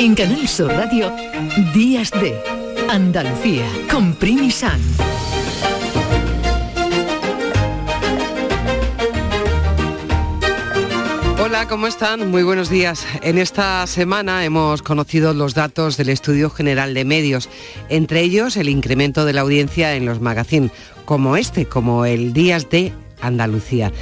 En Canal Sur Radio, Días de Andalucía, con Primi San. Hola, ¿cómo están? Muy buenos días. En esta semana hemos conocido los datos del Estudio General de Medios, entre ellos el incremento de la audiencia en los magazines, como este, como el Días de Andalucía.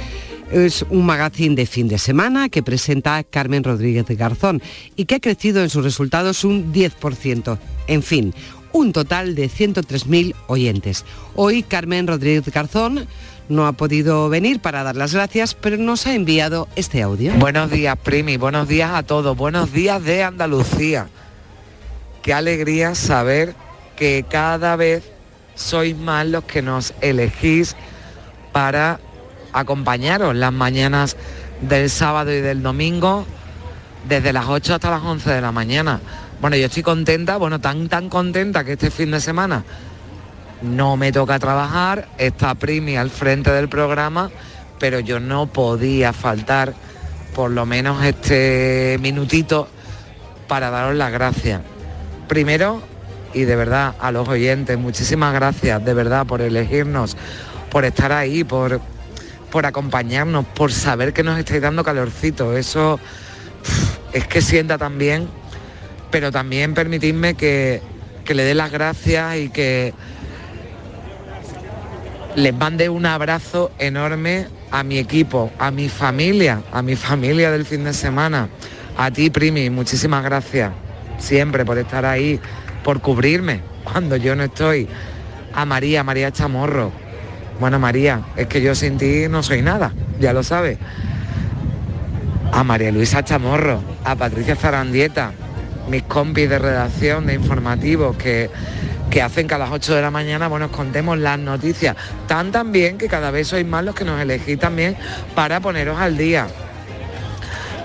Es un magazine de fin de semana que presenta Carmen Rodríguez de Garzón y que ha crecido en sus resultados un 10%. En fin, un total de 103.000 oyentes. Hoy Carmen Rodríguez Garzón no ha podido venir para dar las gracias, pero nos ha enviado este audio. Buenos días, Primi, buenos días a todos, buenos días de Andalucía. Qué alegría saber que cada vez sois más los que nos elegís para acompañaros las mañanas del sábado y del domingo desde las 8 hasta las 11 de la mañana. Bueno, yo estoy contenta, bueno, tan tan contenta que este fin de semana no me toca trabajar, está Primi al frente del programa, pero yo no podía faltar por lo menos este minutito para daros las gracias. Primero, y de verdad a los oyentes, muchísimas gracias de verdad por elegirnos, por estar ahí, por por acompañarnos, por saber que nos estáis dando calorcito. Eso es que sienta también, pero también permitidme que, que le dé las gracias y que les mande un abrazo enorme a mi equipo, a mi familia, a mi familia del fin de semana, a ti, Primi, muchísimas gracias siempre por estar ahí, por cubrirme cuando yo no estoy, a María, María Chamorro, bueno, María, es que yo sin ti no soy nada, ya lo sabes. A María Luisa Chamorro, a Patricia Zarandieta, mis compis de redacción, de informativos, que, que hacen que a las 8 de la mañana bueno, os contemos las noticias. Tan también que cada vez sois más los que nos elegís también para poneros al día.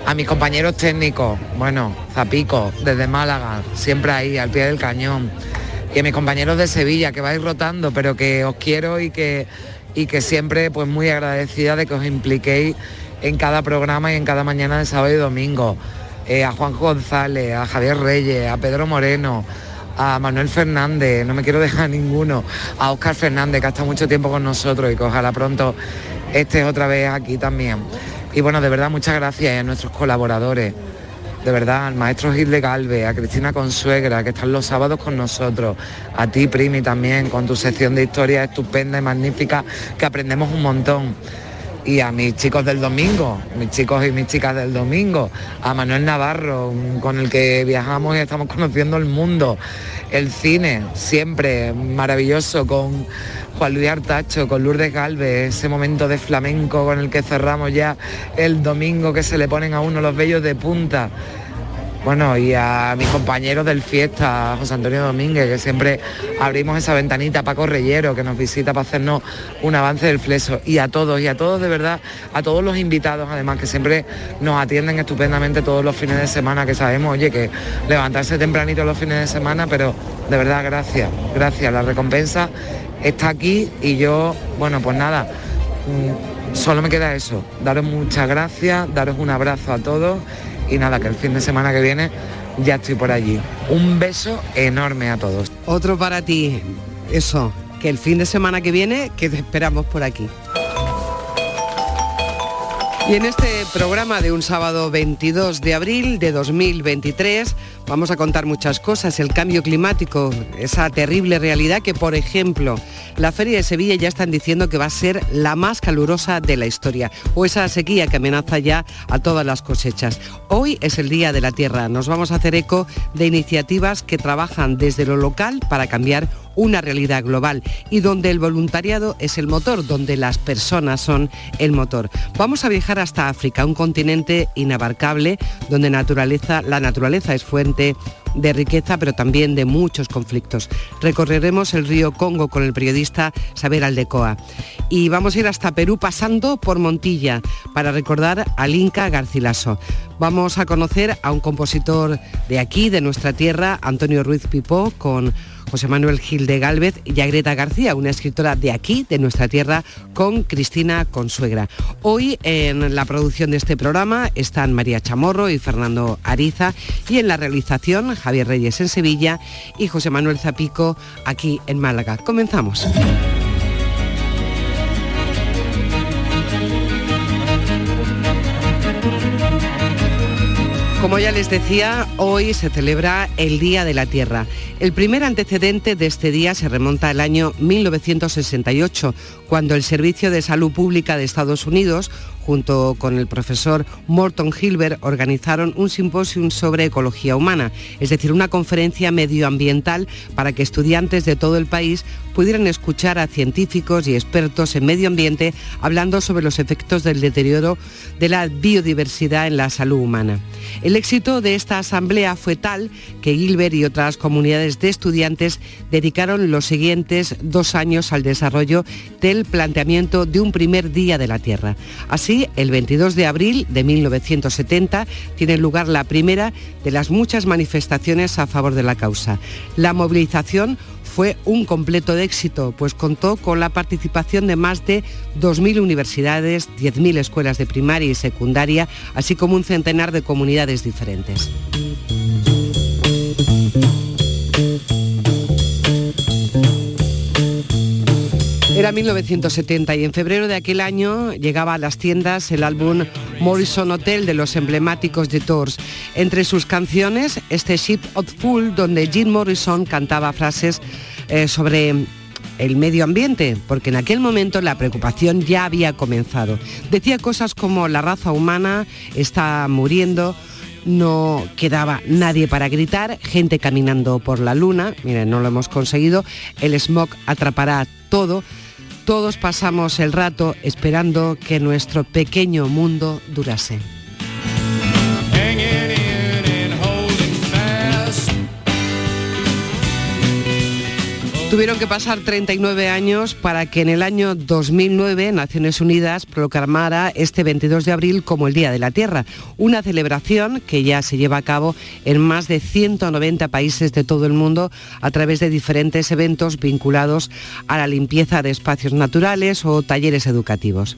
A mis compañeros técnicos, bueno, Zapico, desde Málaga, siempre ahí, al pie del cañón y a mis compañeros de Sevilla, que vais rotando, pero que os quiero y que, y que siempre pues muy agradecida de que os impliquéis en cada programa y en cada mañana de sábado y domingo. Eh, a Juan González, a Javier Reyes, a Pedro Moreno, a Manuel Fernández, no me quiero dejar ninguno, a Óscar Fernández, que ha estado mucho tiempo con nosotros y que ojalá pronto estés otra vez aquí también. Y bueno, de verdad muchas gracias a nuestros colaboradores de verdad, al maestro Gil de Galve, a Cristina Consuegra, que están los sábados con nosotros, a ti, Primi, también, con tu sección de historia estupenda y magnífica, que aprendemos un montón. Y a mis chicos del domingo, mis chicos y mis chicas del domingo, a Manuel Navarro, con el que viajamos y estamos conociendo el mundo, el cine, siempre maravilloso, con Juan Luis Artacho, con Lourdes Galvez, ese momento de flamenco con el que cerramos ya el domingo que se le ponen a uno los vellos de punta. Bueno, y a mis compañeros del fiesta, José Antonio Domínguez, que siempre abrimos esa ventanita, Paco Reyero, que nos visita para hacernos un avance del fleso. Y a todos, y a todos de verdad, a todos los invitados, además, que siempre nos atienden estupendamente todos los fines de semana, que sabemos, oye, que levantarse tempranito los fines de semana, pero de verdad, gracias, gracias. La recompensa está aquí y yo, bueno, pues nada, mm, solo me queda eso, daros muchas gracias, daros un abrazo a todos y nada, que el fin de semana que viene ya estoy por allí. Un beso enorme a todos. Otro para ti, eso, que el fin de semana que viene, que te esperamos por aquí. Y en este programa de un sábado 22 de abril de 2023 vamos a contar muchas cosas, el cambio climático, esa terrible realidad que, por ejemplo, la Feria de Sevilla ya están diciendo que va a ser la más calurosa de la historia, o esa sequía que amenaza ya a todas las cosechas. Hoy es el Día de la Tierra, nos vamos a hacer eco de iniciativas que trabajan desde lo local para cambiar una realidad global y donde el voluntariado es el motor, donde las personas son el motor. Vamos a viajar hasta África, un continente inabarcable donde naturaleza, la naturaleza es fuente de riqueza, pero también de muchos conflictos. Recorreremos el río Congo con el periodista Saber Aldecoa. Y vamos a ir hasta Perú pasando por Montilla para recordar al Inca Garcilaso. Vamos a conocer a un compositor de aquí, de nuestra tierra, Antonio Ruiz Pipó, con José Manuel Gil de Galvez y a Greta García, una escritora de aquí, de nuestra tierra, con Cristina Consuegra. Hoy en la producción de este programa están María Chamorro y Fernando Ariza y en la realización Javier Reyes en Sevilla y José Manuel Zapico aquí en Málaga. Comenzamos. Como ya les decía, hoy se celebra el Día de la Tierra. El primer antecedente de este día se remonta al año 1968, cuando el Servicio de Salud Pública de Estados Unidos junto con el profesor Morton Hilbert, organizaron un simposio sobre ecología humana, es decir, una conferencia medioambiental para que estudiantes de todo el país pudieran escuchar a científicos y expertos en medio ambiente hablando sobre los efectos del deterioro de la biodiversidad en la salud humana. El éxito de esta asamblea fue tal que Gilbert y otras comunidades de estudiantes dedicaron los siguientes dos años al desarrollo del planteamiento de un primer día de la Tierra. Así, el 22 de abril de 1970 tiene lugar la primera de las muchas manifestaciones a favor de la causa. La movilización fue un completo éxito, pues contó con la participación de más de 2.000 universidades, 10.000 escuelas de primaria y secundaria, así como un centenar de comunidades diferentes. Era 1970 y en febrero de aquel año llegaba a las tiendas el álbum Morrison Hotel de los emblemáticos de Tours. Entre sus canciones, este Ship of Fool, donde Jim Morrison cantaba frases eh, sobre el medio ambiente, porque en aquel momento la preocupación ya había comenzado. Decía cosas como la raza humana está muriendo, no quedaba nadie para gritar, gente caminando por la luna, miren, no lo hemos conseguido, el smog atrapará todo, todos pasamos el rato esperando que nuestro pequeño mundo durase. Tuvieron que pasar 39 años para que en el año 2009 Naciones Unidas proclamara este 22 de abril como el Día de la Tierra, una celebración que ya se lleva a cabo en más de 190 países de todo el mundo a través de diferentes eventos vinculados a la limpieza de espacios naturales o talleres educativos.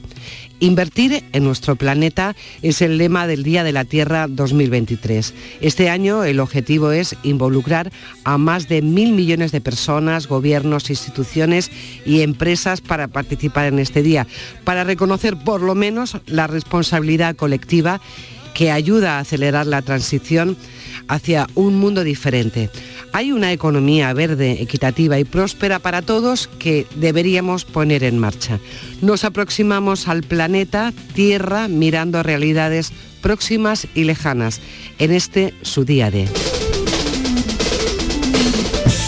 Invertir en nuestro planeta es el lema del Día de la Tierra 2023. Este año el objetivo es involucrar a más de mil millones de personas, gobiernos, instituciones y empresas para participar en este día, para reconocer por lo menos la responsabilidad colectiva que ayuda a acelerar la transición hacia un mundo diferente. Hay una economía verde, equitativa y próspera para todos que deberíamos poner en marcha. Nos aproximamos al planeta Tierra mirando realidades próximas y lejanas en este su día de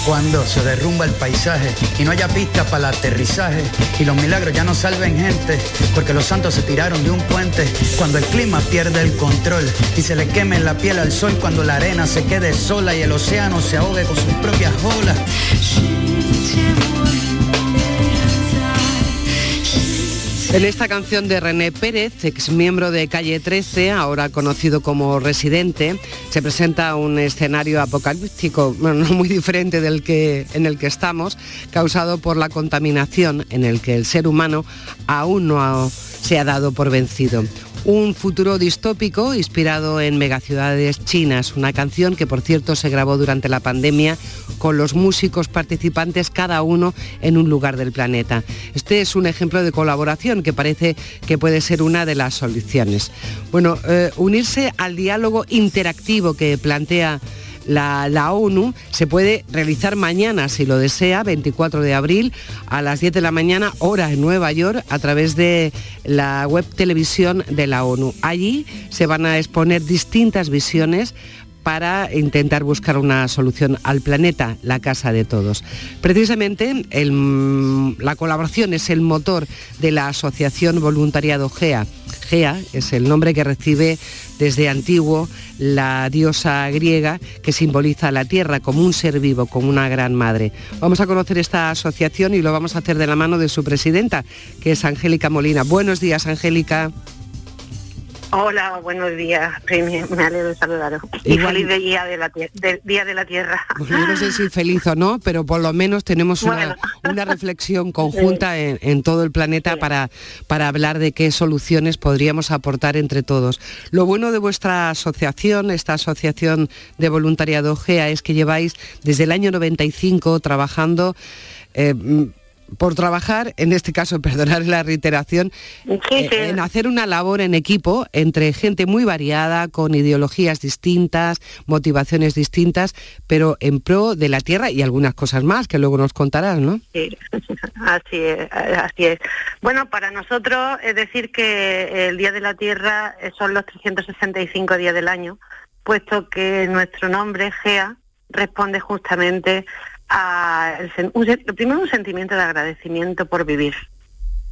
cuando se derrumba el paisaje y no haya pista para el aterrizaje y los milagros ya no salven gente porque los santos se tiraron de un puente cuando el clima pierde el control y se le queme la piel al sol cuando la arena se quede sola y el océano se ahogue con sus propias olas. En esta canción de René Pérez, ex miembro de Calle 13, ahora conocido como Residente, se presenta un escenario apocalíptico, no muy diferente del que en el que estamos, causado por la contaminación en el que el ser humano aún no se ha dado por vencido un futuro distópico inspirado en megaciudades chinas, una canción que por cierto se grabó durante la pandemia con los músicos participantes cada uno en un lugar del planeta. Este es un ejemplo de colaboración que parece que puede ser una de las soluciones. Bueno, eh, unirse al diálogo interactivo que plantea la, ONU se puede realizar mañana, si lo desea, 24 de abril, a las 10 de la mañana, hora en Nueva York, a través de la web televisión de la ONU. Allí se van a exponer distintas visiones para intentar buscar una solución al planeta, la casa de todos. Precisamente la colaboración es el motor de la Asociación Voluntariado GEA. GEA es el nombre que recibe desde antiguo la diosa griega que simboliza la tierra como un ser vivo, como una gran madre. Vamos a conocer esta asociación y lo vamos a hacer de la mano de su presidenta, que es Angélica Molina. Buenos días, Angélica. Hola, buenos días, Me alegro de saludaros. Y feliz día de la, día de la Tierra. Pues no sé si feliz o no, pero por lo menos tenemos una, reflexión conjunta en, todo el planeta para, para hablar de qué soluciones podríamos aportar entre todos. Lo bueno de vuestra asociación, esta asociación de voluntariado GEA, es que lleváis desde el año 95 trabajando eh, por trabajar, en este caso, perdonar la reiteración, eh, en hacer una labor en equipo entre gente muy variada, con ideologías distintas, motivaciones distintas, pero en pro de la tierra y algunas cosas más que luego nos contarás, ¿no? Sí, así es, así es. Bueno, para nosotros es decir que el Día de la Tierra son los 365 días del año, puesto que nuestro nombre, GEA, responde justamente lo primero un sentimiento de agradecimiento por vivir,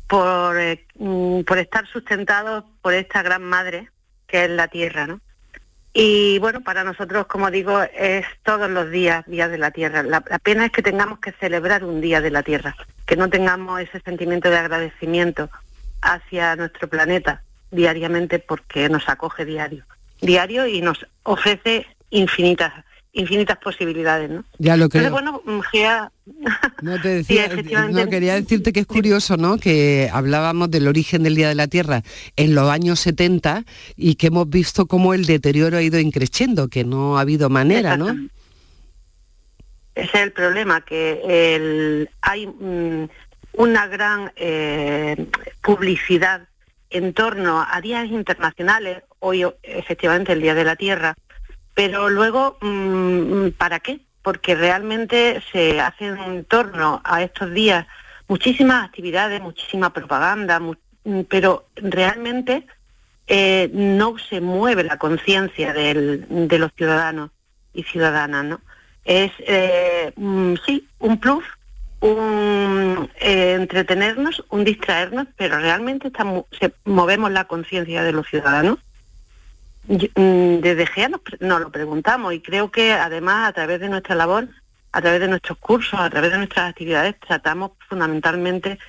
por, eh, mm, estar sustentados por esta gran madre que es la tierra, ¿no? Y bueno, para nosotros, como digo, es todos los días días de la tierra. La, pena es que tengamos que celebrar un día de la tierra, que no tengamos ese sentimiento de agradecimiento hacia nuestro planeta diariamente porque nos acoge diario, diario y nos ofrece infinitas infinitas posibilidades, ¿no? Ya lo creo. bueno, mm. No te decía, no, quería decirte que es curioso, ¿no? Que hablábamos del origen del Día de la Tierra en los años 70 y que hemos visto cómo el deterioro ha ido increciendo, que no ha habido manera, ¿no? Ese es el problema, que el, hay mm, una gran eh, publicidad en torno a días internacionales, hoy efectivamente el Día de la Tierra, pero luego, mm, ¿para qué? Porque realmente se hacen en torno a estos días muchísimas actividades, muchísima propaganda, mm, pero realmente eh, no se mueve la conciencia de los ciudadanos y ciudadanas, ¿no? Es, eh, mm, sí, un plus, un eh, entretenernos, un distraernos, pero realmente estamos, movemos la conciencia de los ciudadanos. Mm, desde GEA nos, lo preguntamos y creo que además a través de nuestra labor, a través de nuestros cursos, a través de nuestras actividades, tratamos fundamentalmente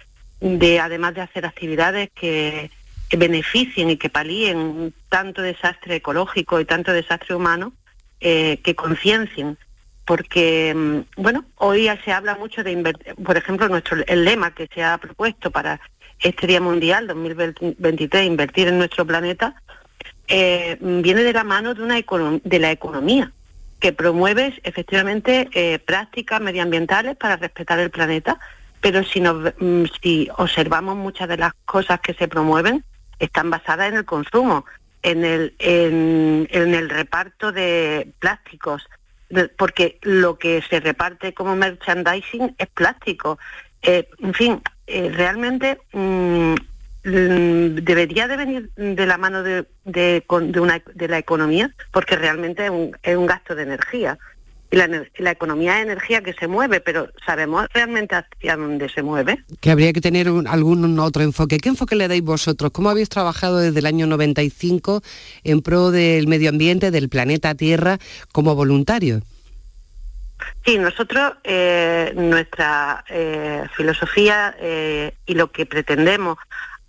de, además de hacer actividades que, beneficien y que palíen tanto desastre ecológico y tanto desastre humano, eh, que conciencien. Porque, mm, bueno, hoy se habla mucho de por ejemplo, nuestro, el lema que se ha propuesto para este Día Mundial 2023, invertir en nuestro planeta, eh, viene de la mano de, una de la economía, que promueve efectivamente eh, prácticas medioambientales para respetar el planeta, pero si, mm, si observamos muchas de las cosas que se promueven, están basadas en el consumo, en el, en, el reparto de plásticos, porque lo que se reparte como merchandising es plástico. Eh, en fin, realmente mm, Mm, debería de venir de la mano de, de, una, de la economía porque realmente es un, es un gasto de energía. Y la, la, economía es energía que se mueve, pero ¿sabemos realmente hacia dónde se mueve? Que habría que tener algún otro enfoque. ¿Qué enfoque le dais vosotros? ¿Cómo habéis trabajado desde el año 95 en pro del medio ambiente, del planeta Tierra, como voluntario? Sí, nosotros, eh, nuestra eh, filosofía eh, y lo que pretendemos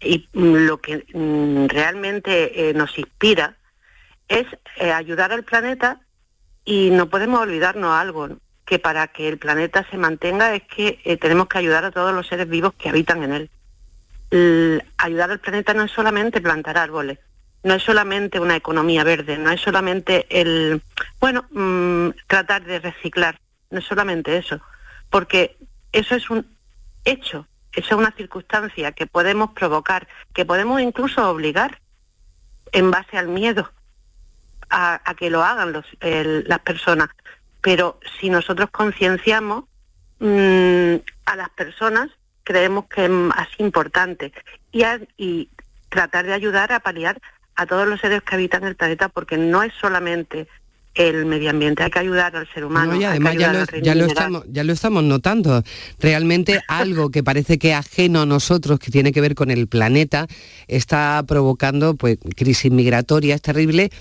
y lo que mm, realmente eh, nos inspira es eh, ayudar al planeta y no podemos olvidarnos algo, que para que el planeta se mantenga es que eh, tenemos que ayudar a todos los seres vivos que habitan en él. ayudar al planeta no es solamente plantar árboles, no es solamente una economía verde, no es solamente el, bueno, mm, tratar de reciclar, no es solamente eso, porque eso es un hecho, esa es una circunstancia que podemos provocar, que podemos incluso obligar en base al miedo a, que lo hagan las personas. Pero si nosotros concienciamos mm, a las personas, creemos que es más importante. Y, y tratar de ayudar a paliar a todos los seres que habitan el planeta, porque no es solamente el medio ambiente, hay que ayudar al ser humano. y además ya lo, estamos, ya lo estamos notando. Realmente algo que parece que ajeno a nosotros, que tiene que ver con el planeta, está provocando pues crisis migratorias terribles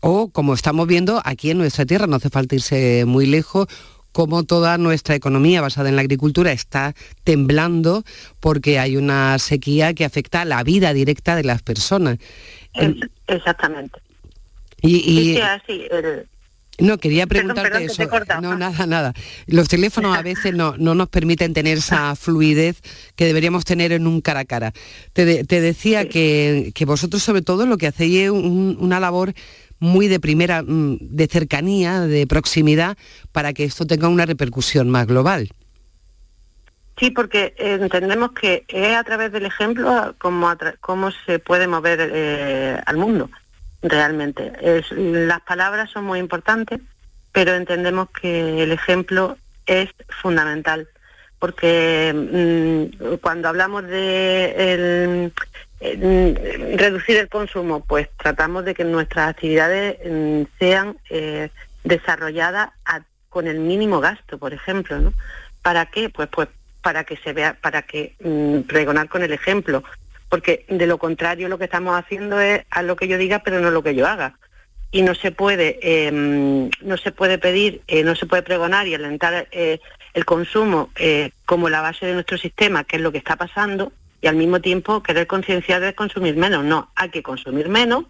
o como estamos viendo aquí en nuestra tierra, no hace falta irse muy lejos, cómo toda nuestra economía basada en la agricultura está temblando porque hay una sequía que afecta a la vida directa de las personas. exactamente. Y, no, quería preguntarte eso. No, nada, nada. Los teléfonos a veces no, no, nos permiten tener esa fluidez que deberíamos tener en un cara a cara. Te, decía que, vosotros sobre todo lo que hacéis es una labor muy de primera, mm, de cercanía, de proximidad, para que esto tenga una repercusión más global. Sí, porque entendemos que es a través del ejemplo cómo, cómo se puede mover eh, al mundo realmente. las palabras son muy importantes, pero entendemos que el ejemplo es fundamental, porque mm, cuando hablamos de reducir el consumo, pues tratamos de que nuestras actividades mm, sean eh, desarrolladas con el mínimo gasto, por ejemplo, ¿no? ¿Para qué? Pues, pues para que se vea, para que mm, pregonar con el ejemplo, porque de lo contrario lo que estamos haciendo es a lo que yo diga, pero no lo que yo haga. Y no se puede, em, no se puede pedir, eh, no se puede pregonar y alentar eh, el consumo eh, como la base de nuestro sistema, que es lo que está pasando, y al mismo tiempo querer concienciar de consumir menos. No, hay que consumir menos,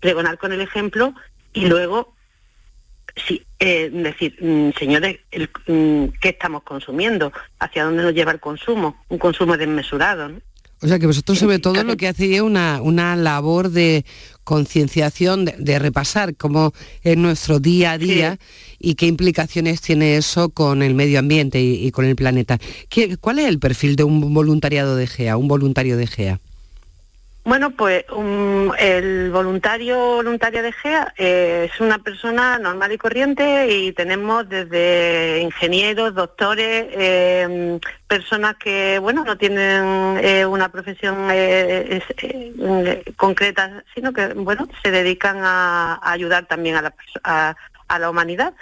pregonar con el ejemplo y luego sí, decir, mm, señores, mm, ¿qué estamos consumiendo? ¿Hacia dónde nos lleva el consumo? Un consumo desmesurado, ¿no? O sea que vosotros sobre todo lo que hacéis es una, una labor de concienciación, de, repasar cómo es nuestro día a día y qué implicaciones tiene eso con el medio ambiente y, con el planeta. ¿Qué, ¿Cuál es el perfil de un voluntariado de GEA, un voluntario de GEA? Bueno, pues el voluntario voluntaria de GEA eh, es una persona normal y corriente y tenemos desde ingenieros, doctores, eh, personas que bueno no tienen eh, una profesión concreta, sino que bueno se dedican a, ayudar también a la, a la humanidad.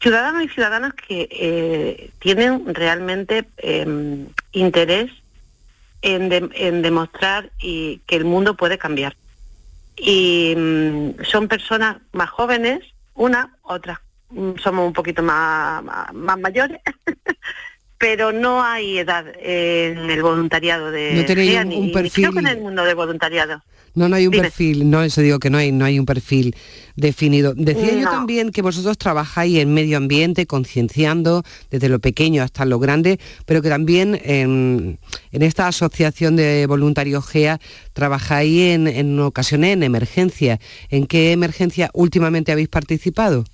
ciudadanos y ciudadanas que tienen realmente interés en, demostrar y que el mundo puede cambiar. Y mm, son personas más jóvenes, una, otras mm, somos un poquito más, más, mayores, pero no hay edad en el voluntariado de no tenéis un, perfil... en el mundo del voluntariado. No, no hay un perfil, no, eso digo que no hay, no hay un perfil definido. Decía yo también que vosotros trabajáis en medio ambiente, concienciando desde lo pequeño hasta lo grande, pero que también en, esta asociación de voluntarios GEA trabajáis en, en ocasiones en emergencia. ¿En qué emergencia últimamente habéis participado?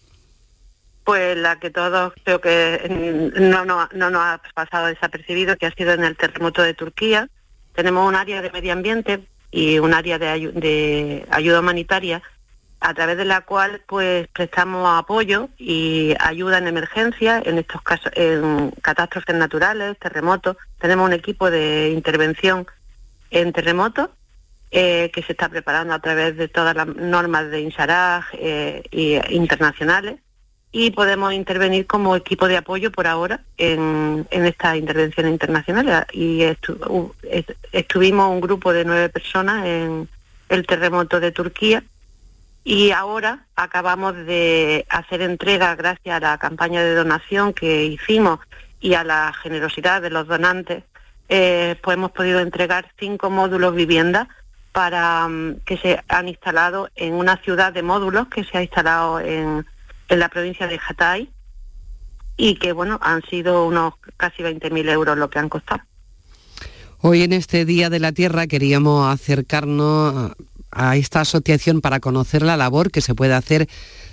Pues la que todos creo que no, no, no nos ha pasado desapercibido, que ha sido en el terremoto de Turquía. Tenemos un área de medio ambiente y un área de, ayuda humanitaria a través de la cual pues prestamos apoyo y ayuda en emergencia en estos casos en catástrofes naturales terremotos. Tenemos un equipo de intervención en terremotos eh, que se está preparando a través de todas las normas de INSARAG eh, internacionales y podemos intervenir como equipo de apoyo por ahora en, en estas intervenciones internacionales. Y estuvimos un grupo de nueve personas en el terremoto de Turquía y ahora acabamos de hacer entrega gracias a la campaña de donación que hicimos y a la generosidad de los donantes, eh, pues hemos podido entregar cinco módulos vivienda para mm, que se han instalado en una ciudad de módulos que se ha instalado en en la provincia de Hatay y que, bueno, han sido unos casi 20.000 euros lo que han costado. Hoy en este Día de la Tierra queríamos acercarnos a esta asociación para conocer la labor que se puede hacer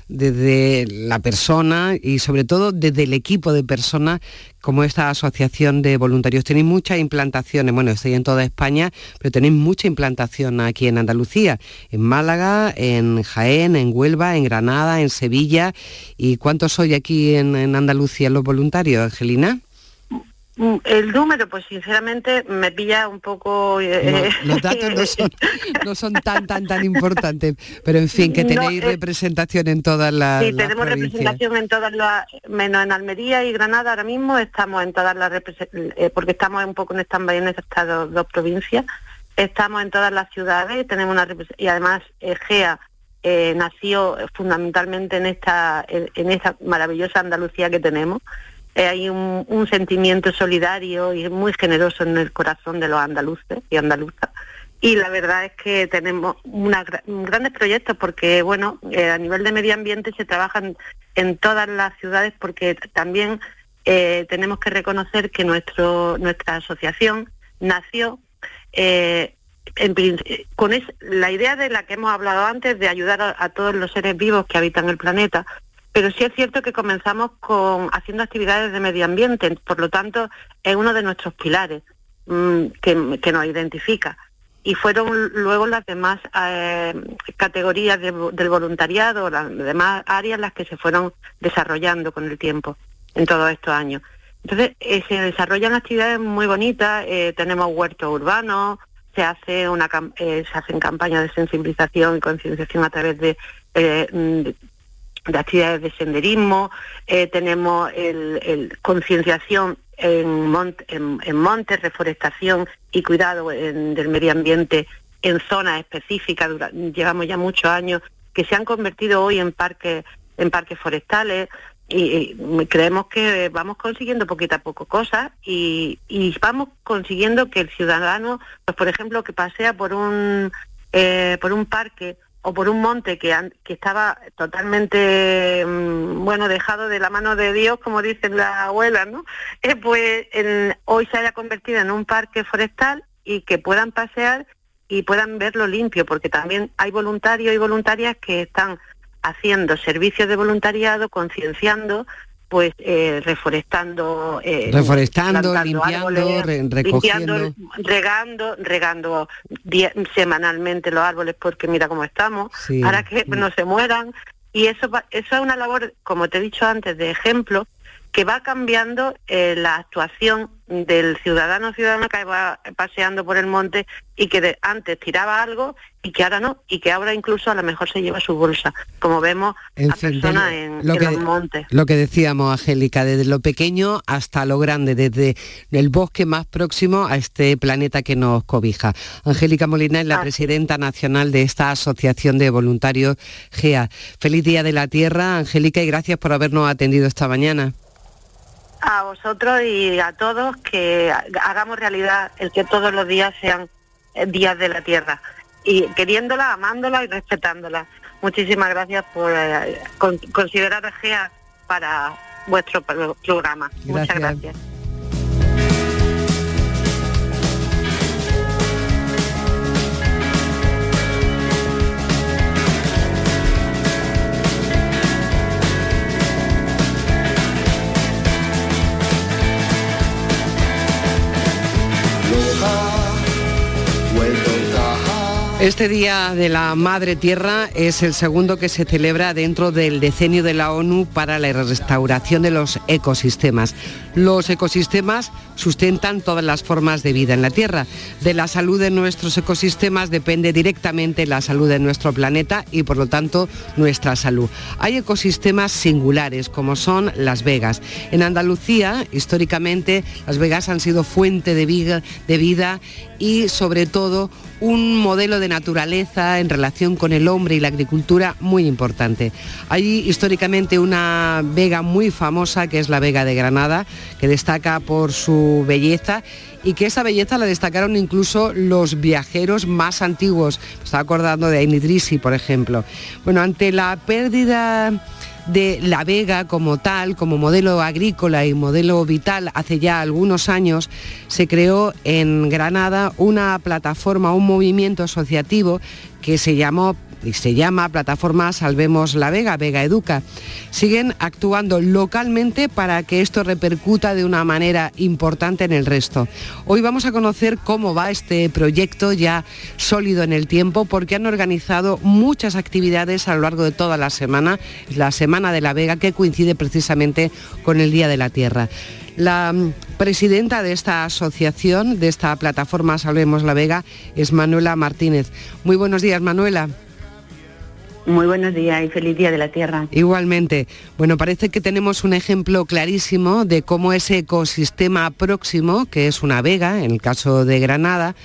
desde la persona y sobre todo desde el equipo de personas como esta asociación de voluntarios. Tenéis muchas implantaciones, bueno, estoy en toda España, pero tenéis mucha implantación aquí en Andalucía, en Málaga, en Jaén, en Huelva, en Granada, en Sevilla. ¿Y cuántos soy aquí en, en Andalucía los voluntarios, Angelina? Mm, el número, pues sinceramente me pilla un poco... Eh, los datos no son, tan, tan, tan importantes, pero en fin, que tenéis eh, representación en todas las Sí, tenemos representación en todas las... menos en Almería y Granada ahora mismo, estamos en todas las... Eh, porque estamos un poco en stand en estas dos, provincias, estamos en todas las ciudades, tenemos una y además EGEA eh, nació fundamentalmente en esta, en, esta maravillosa Andalucía que tenemos. Eh, hay un, sentimiento solidario y muy generoso en el corazón de los andaluces y andaluzas. Y la verdad es que tenemos una, grandes proyectos porque, bueno, eh, a nivel de medio ambiente se trabajan en todas las ciudades porque también tenemos que reconocer que nuestro, nuestra asociación nació con la idea de la que hemos hablado antes de ayudar a, todos los seres vivos que habitan el planeta, pero sí es cierto que comenzamos con haciendo actividades de medio ambiente, por lo tanto es uno de nuestros pilares mm, que, nos identifica. Y fueron luego las demás eh, categorías del voluntariado, las demás áreas las que se fueron desarrollando con el tiempo en todos estos años. Entonces, eh, se desarrollan actividades muy bonitas, eh, tenemos huertos urbanos, se hace una eh, se hacen campañas de sensibilización y concienciación a través de, eh, mm, de actividades de senderismo, eh, tenemos el, concienciación en, en, montes, reforestación y cuidado del medio ambiente en zonas específicas. llevamos ya muchos años que se han convertido hoy en parques en parques forestales y, creemos que vamos consiguiendo poquito a poco cosas y, vamos consiguiendo que el ciudadano, pues por ejemplo, que pasea por un eh, por un parque o por un monte que, que estaba totalmente mm, bueno dejado de la mano de Dios, como dicen las abuelas, ¿no? Eh, pues hoy se haya convertido en un parque forestal y que puedan pasear y puedan verlo limpio, porque también hay voluntarios y voluntarias que están haciendo servicios de voluntariado, concienciando, pues eh, reforestando, eh, reforestando, limpiando, recogiendo, regando, regando semanalmente los árboles porque mira cómo estamos, para que no se mueran. Y eso, eso es una labor, como te he dicho antes, de ejemplo que va cambiando eh, la actuación del ciudadano ciudadana que va paseando por el monte y que antes tiraba algo y que ahora no, y que ahora incluso a lo mejor se lleva su bolsa, como vemos a personas en, lo que, los montes. Lo que decíamos, Angélica, desde lo pequeño hasta lo grande, desde el bosque más próximo a este planeta que nos cobija. Angélica Molina es la presidenta nacional de esta Asociación de Voluntarios GEA. Feliz Día de la Tierra, Angélica, y gracias por habernos atendido esta mañana a vosotros y a todos que hagamos realidad el que todos los días sean eh, días de la tierra y queriéndola, amándola y respetándola. Muchísimas gracias por eh, considerar a GEA para vuestro programa. Muchas gracias. Este Día de la Madre Tierra es el segundo que se celebra dentro del decenio de la ONU para la restauración de los ecosistemas. Los ecosistemas sustentan todas las formas de vida en la Tierra. De la salud de nuestros ecosistemas depende directamente la salud de nuestro planeta y por lo tanto nuestra salud. Hay ecosistemas singulares como son Las Vegas. En Andalucía, históricamente, Las Vegas han sido fuente de vida, y sobre todo un modelo de naturaleza en relación con el hombre y la agricultura muy importante. Hay históricamente una vega muy famosa que es la Vega de Granada, que destaca por su belleza y que esa belleza la destacaron incluso los viajeros más antiguos. Me estaba acordando de Ainidrisi, por ejemplo. Bueno, ante la pérdida de La Vega como tal, como modelo agrícola y modelo vital. Hace ya algunos años, se creó en Granada una plataforma, un movimiento asociativo que se llamó y se llama Plataforma Salvemos la Vega, Vega Educa. Siguen actuando localmente para que esto repercuta de una manera importante en el resto. Hoy vamos a conocer cómo va este proyecto ya sólido en el tiempo porque han organizado muchas actividades a lo largo de toda la semana, la Semana de la Vega que coincide precisamente con el Día de la Tierra. La mm, presidenta de esta asociación, de esta plataforma Salvemos la Vega, es Manuela Martínez. Muy buenos días, Manuela. Muy buenos días y feliz Día de la Tierra. Igualmente. Bueno, parece que tenemos un ejemplo clarísimo de cómo ese ecosistema próximo, que es una vega, en el caso de Granada,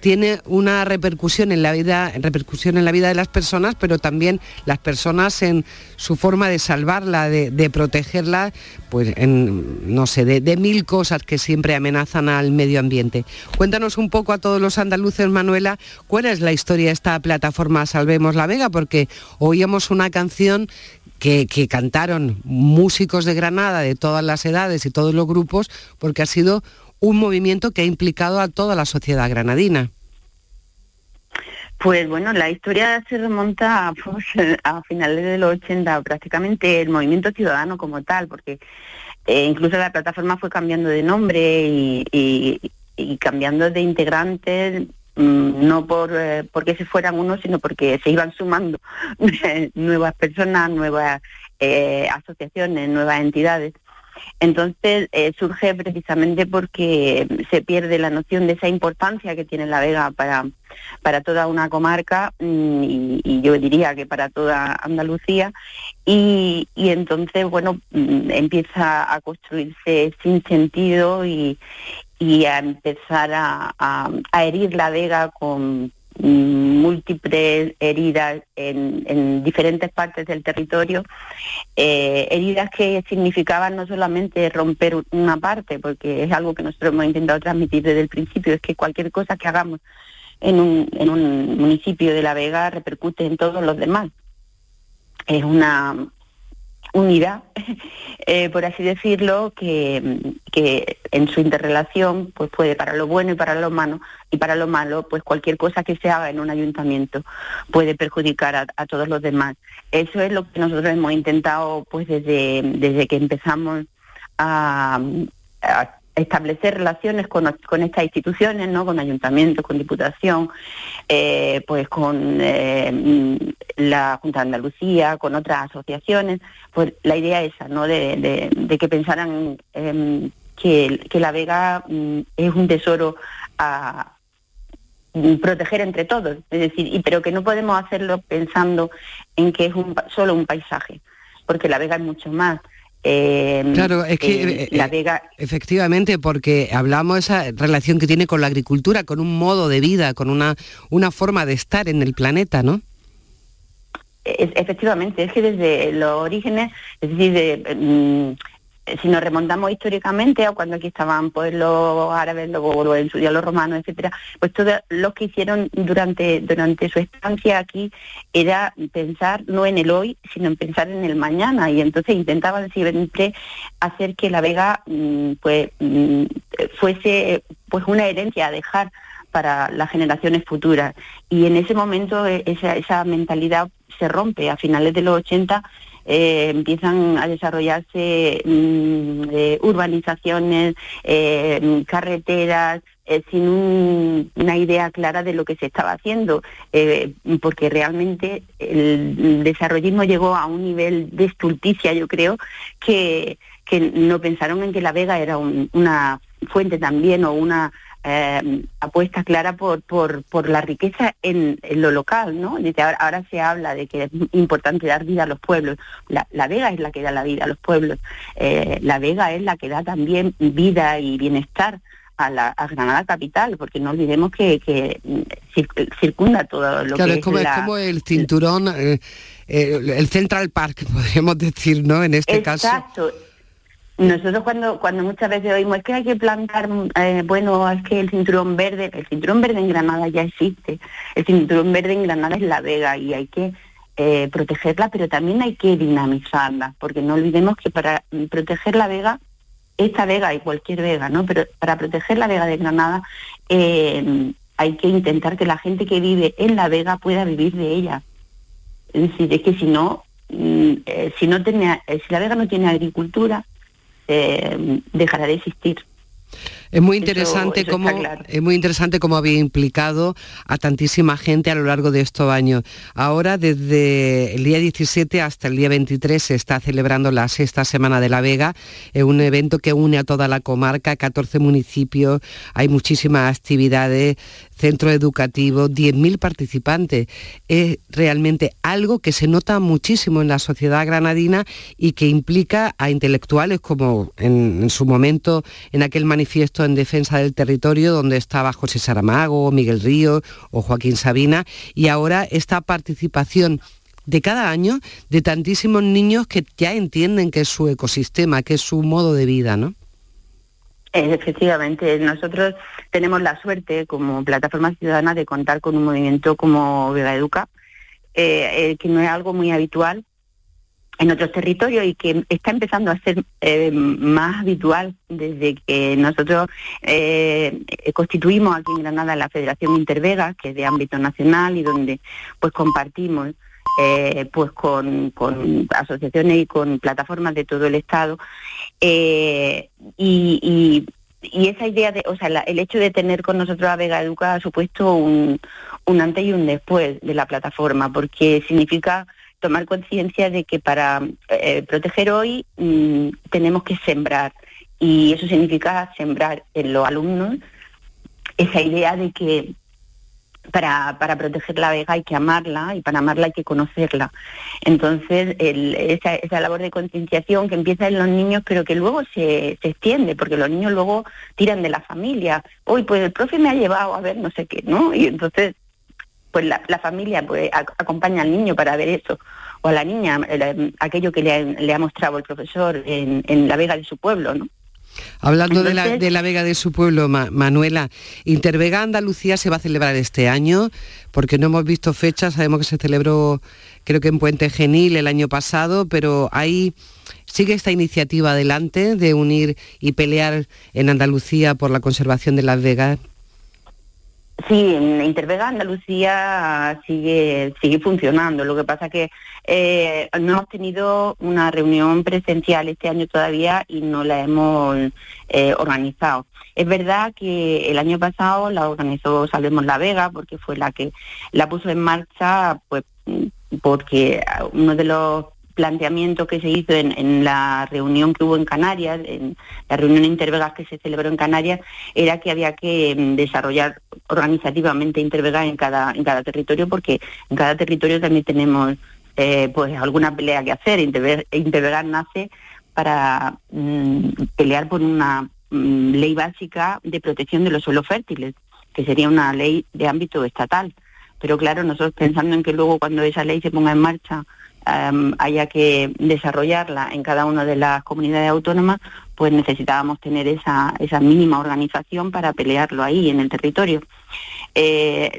tiene una repercusión en la vida, repercusión en la vida de las personas, pero también las personas en su forma de salvarla, de, protegerla, pues en, no sé, de, mil cosas que siempre amenazan al medio ambiente. Cuéntanos un poco a todos los andaluces, Manuela, cuál es la historia de esta plataforma Salvemos la Vega, porque oíamos una canción que, que, cantaron músicos de Granada de todas las edades y todos los grupos, porque ha sido un movimiento que ha implicado a toda la sociedad granadina. Pues bueno, la historia se remonta pues, a finales de los 80, prácticamente el movimiento ciudadano como tal, porque eh, incluso la plataforma fue cambiando de nombre y, cambiando de integrantes, no por eh, porque se fueran unos, sino porque se iban sumando nuevas personas, nuevas eh, asociaciones, nuevas entidades. Entonces eh, surge precisamente porque se pierde la noción de esa importancia que tiene la Vega para, para toda una comarca mm, y, yo diría que para toda Andalucía y, entonces bueno mm, empieza a construirse sin sentido y, a empezar a herir la Vega con múltiples heridas en, diferentes partes del territorio, eh, heridas que significaban no solamente romper una parte, porque es algo que nosotros hemos intentado transmitir desde el principio, es que cualquier cosa que hagamos en un, en un municipio de La Vega repercute en todos los demás. Es una unidad, eh, por así decirlo, que, en su interrelación pues puede para lo bueno y para lo malo, y para lo malo, pues cualquier cosa que se haga en un ayuntamiento puede perjudicar a, todos los demás. Eso es lo que nosotros hemos intentado pues desde, desde que empezamos a establecer relaciones con, estas instituciones, ¿no? con ayuntamientos, con diputación, eh, pues con eh, la Junta de Andalucía, con otras asociaciones, pues la idea esa, ¿no? de, que pensaran em, que, la Vega mm, es un tesoro a proteger entre todos, es decir, y, pero que no podemos hacerlo pensando en que es un, solo un paisaje, porque la Vega es mucho más. Eh, claro, es que eh, la eh, Vega... efectivamente, porque hablamos de esa relación que tiene con la agricultura, con un modo de vida, con una, una forma de estar en el planeta, ¿no? efectivamente, es que desde los orígenes, es decir, de, mm, si nos remontamos históricamente a cuando aquí estaban pues los árabes, los, en su día los romanos, etcétera, pues todo lo que hicieron durante, durante su estancia aquí era pensar no en el hoy, sino en pensar en el mañana. Y entonces intentaban siempre hacer que la Vega mm, pues mm, fuese pues una herencia a dejar para las generaciones futuras. Y en ese momento e, esa, esa mentalidad se rompe a finales de los 80 eh, empiezan a desarrollarse mm, eh, urbanizaciones, eh, carreteras, sin una idea clara de lo que se estaba haciendo, porque realmente el desarrollismo llegó a un nivel de estulticia, yo creo, que, que no pensaron en que La Vega era una fuente también o una eh, apuesta clara por, por, por la riqueza en, lo local, ¿no? ahora, se habla de que es importante dar vida a los pueblos. La, Vega es la que da la vida a los pueblos. Eh, la Vega es la que da también vida y bienestar a, la, Granada capital, porque no olvidemos que, circunda todo lo que es, como, es como el cinturón, eh, el Central Park, podríamos decir, ¿no? En este caso. Exacto. Nosotros cuando, cuando muchas veces oímos es que hay que plantar, eh, bueno, es que el cinturón verde, el cinturón verde en Granada ya existe, el cinturón verde en Granada es la Vega y hay que eh, protegerla, pero también hay que dinamizarla, porque no olvidemos que para proteger la Vega, esta Vega y cualquier Vega, ¿no? Pero para proteger la Vega de Granada eh, hay que intentar que la gente que vive en la Vega pueda vivir de ella. Es decir, es que si no, mm, si no tiene, si la Vega no tiene agricultura, eh, dejará de existir. Es muy interesante cómo es muy interesante cómo había implicado a tantísima gente a lo largo de estos años. Ahora desde el día 17 hasta el día 23 se está celebrando la sexta semana de la Vega, es un evento que une a toda la comarca, 14 municipios, hay muchísimas actividades, centro educativo, 10.000 participantes. Es realmente algo que se nota muchísimo en la sociedad granadina y que implica a intelectuales como en, en su momento en aquel manifiesto en defensa del territorio donde estaba José Saramago, Miguel Río o Joaquín Sabina y ahora esta participación de cada año de tantísimos niños que ya entienden que es su ecosistema, que es su modo de vida, ¿no? Efectivamente, nosotros tenemos la suerte como plataforma ciudadana de contar con un movimiento como Vega Educa, eh, eh, que no es algo muy habitual en otros territorios y que está empezando a ser eh, más habitual desde que nosotros constituimos aquí en Granada la Federación Intervega, que es de ámbito nacional y donde pues compartimos pues con, asociaciones y con plataformas de todo el Estado. y, y esa idea de, o sea, el hecho de tener con nosotros a Vega Educa ha supuesto un, un antes y un después de la plataforma, porque significa tomar conciencia de que para eh, proteger hoy mm, tenemos que sembrar y eso significa sembrar en los alumnos esa idea de que para, para proteger la vega hay que amarla y para amarla hay que conocerla. Entonces, esa, esa, labor de concienciación que empieza en los niños, pero que luego se, se, extiende, porque los niños luego tiran de la familia. Hoy, pues el profe me ha llevado a ver no sé qué, ¿no? Y entonces, pues la, la familia pues acompaña al niño para ver eso o a la niña aquello que le le ha mostrado el profesor en, en la vega de su pueblo, ¿no? Hablando de, la, Vega de su pueblo, Manuela, Intervega Andalucía se va a celebrar este año, porque no hemos visto fechas, sabemos que se celebró creo que en Puente Genil el año pasado, pero ahí sigue esta iniciativa adelante de unir y pelear en Andalucía por la conservación de las vegas. Sí, en Intervega Andalucía sigue, sigue funcionando. Lo que pasa que eh, no hemos tenido una reunión presencial este año todavía y no la hemos eh, organizado. Es verdad que el año pasado la organizó Salvemos la Vega porque fue la que la puso en marcha, pues porque uno de los planteamiento que se hizo en, la reunión que hubo en Canarias, en la reunión Intervegas que se celebró en Canarias, era que había que mm, desarrollar organizativamente Intervegas en cada, en cada territorio, porque en cada territorio también tenemos eh, pues alguna pelea que hacer. Intervegas nace para mm, pelear por una mm, ley básica de protección de los suelos fértiles, que sería una ley de ámbito estatal. Pero claro, nosotros pensando en que luego cuando esa ley se ponga en marcha Em, haya que desarrollarla en cada una de las comunidades autónomas, pues necesitábamos tener esa, esa mínima organización para pelearlo ahí en el territorio. Eh,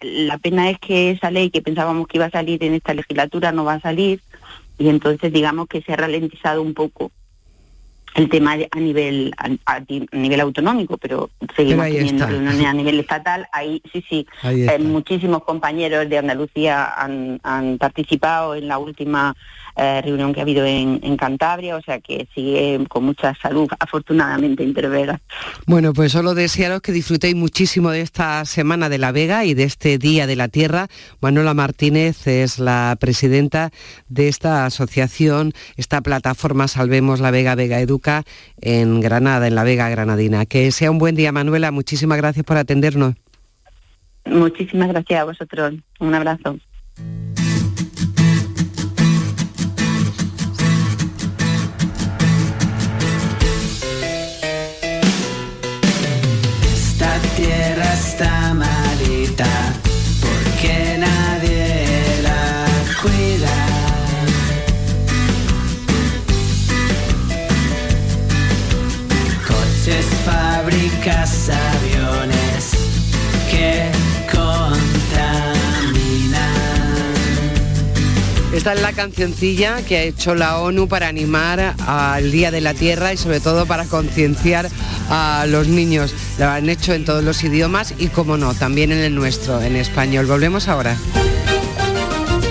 la pena es que esa ley que pensábamos que iba a salir en esta legislatura no va a salir y entonces digamos que se ha ralentizado un poco el tema a nivel a, nivel autonómico, pero seguimos teniendo reuniones a nivel estatal. Ahí sí, sí, eh, muchísimos compañeros de Andalucía han, han participado en la última eh, reunión que ha habido en, Cantabria, o sea que sigue con mucha salud, afortunadamente, Intervega. Bueno, pues solo desearos que disfrutéis muchísimo de esta Semana de la Vega y de este Día de la Tierra. Manuela Martínez es la presidenta de esta asociación, esta plataforma Salvemos la Vega Vega Educa en Granada, en la Vega Granadina. Que sea un buen día, Manuela. Muchísimas gracias por atendernos. Muchísimas gracias a vosotros. Un abrazo. está malita Esta es la cancioncilla que ha hecho la ONU para animar al Día de la Tierra y sobre todo para concienciar a los niños. Lo han hecho en todos los idiomas y, como no, también en el nuestro, en español. Volvemos ahora.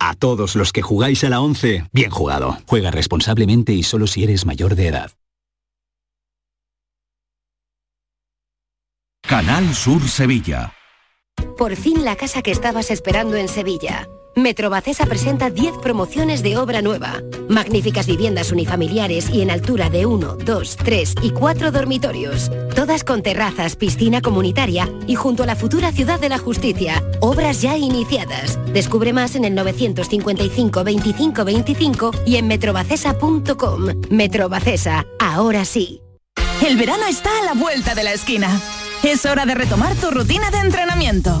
A todos los que jugáis a la 11, bien jugado. Juega responsablemente y solo si eres mayor de edad. Canal Sur Sevilla. Por fin la casa que estabas esperando en Sevilla. Metrobacesa presenta 10 promociones de obra nueva. Magníficas viviendas unifamiliares y en altura de 1, 2, 3 y 4 dormitorios. Todas con terrazas, piscina comunitaria y junto a la futura Ciudad de la Justicia. Obras ya iniciadas. Descubre más en el 955 25 25 y en metrobacesa.com. Metrobacesa, ahora sí. El verano está a la vuelta de la esquina. Es hora de retomar tu rutina de entrenamiento.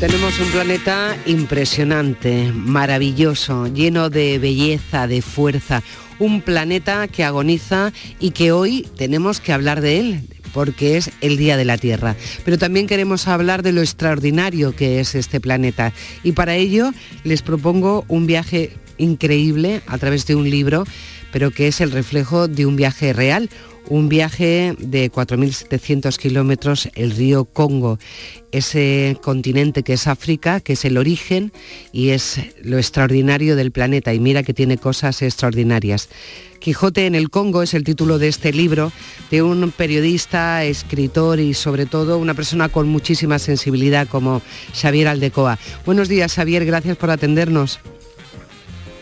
Tenemos un planeta impresionante, maravilloso, lleno de belleza, de fuerza. Un planeta que agoniza y que hoy tenemos que hablar de él, porque es el Día de la Tierra. Pero también queremos hablar de lo extraordinario que es este planeta. Y para ello les propongo un viaje increíble a través de un libro, pero que es el reflejo de un viaje real un viaje de 4.700 kilómetros, el río Congo, ese continente que es África, que es el origen y es lo extraordinario del planeta. Y mira que tiene cosas extraordinarias. Quijote en el Congo es el título de este libro de un periodista, escritor y sobre todo una persona con muchísima sensibilidad como Xavier Aldecoa. Buenos días Xavier, gracias por atendernos.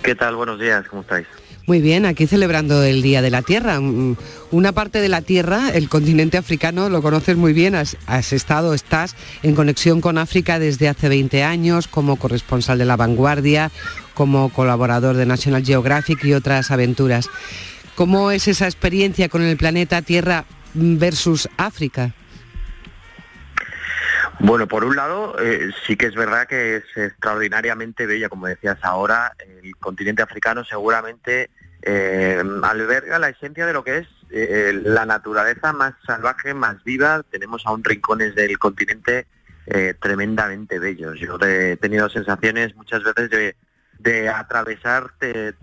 ¿Qué tal? Buenos días, ¿cómo estáis? Muy bien, aquí celebrando el Día de la Tierra. Mm, Una parte de la Tierra, el continente africano, lo conoces muy bien, has, estado, estás en conexión con África desde hace 20 años como corresponsal de La Vanguardia, como colaborador de National Geographic y otras aventuras. ¿Cómo es esa experiencia con el planeta Tierra versus África? Bueno, por un lado, eh, sí que es verdad que es extraordinariamente bella, como decías ahora, el continente africano seguramente eh, alberga la esencia de lo que es eh, la naturaleza más salvaje, más viva. Tenemos aún rincones del continente eh, tremendamente bellos. Yo he tenido sensaciones muchas veces de, de atravesar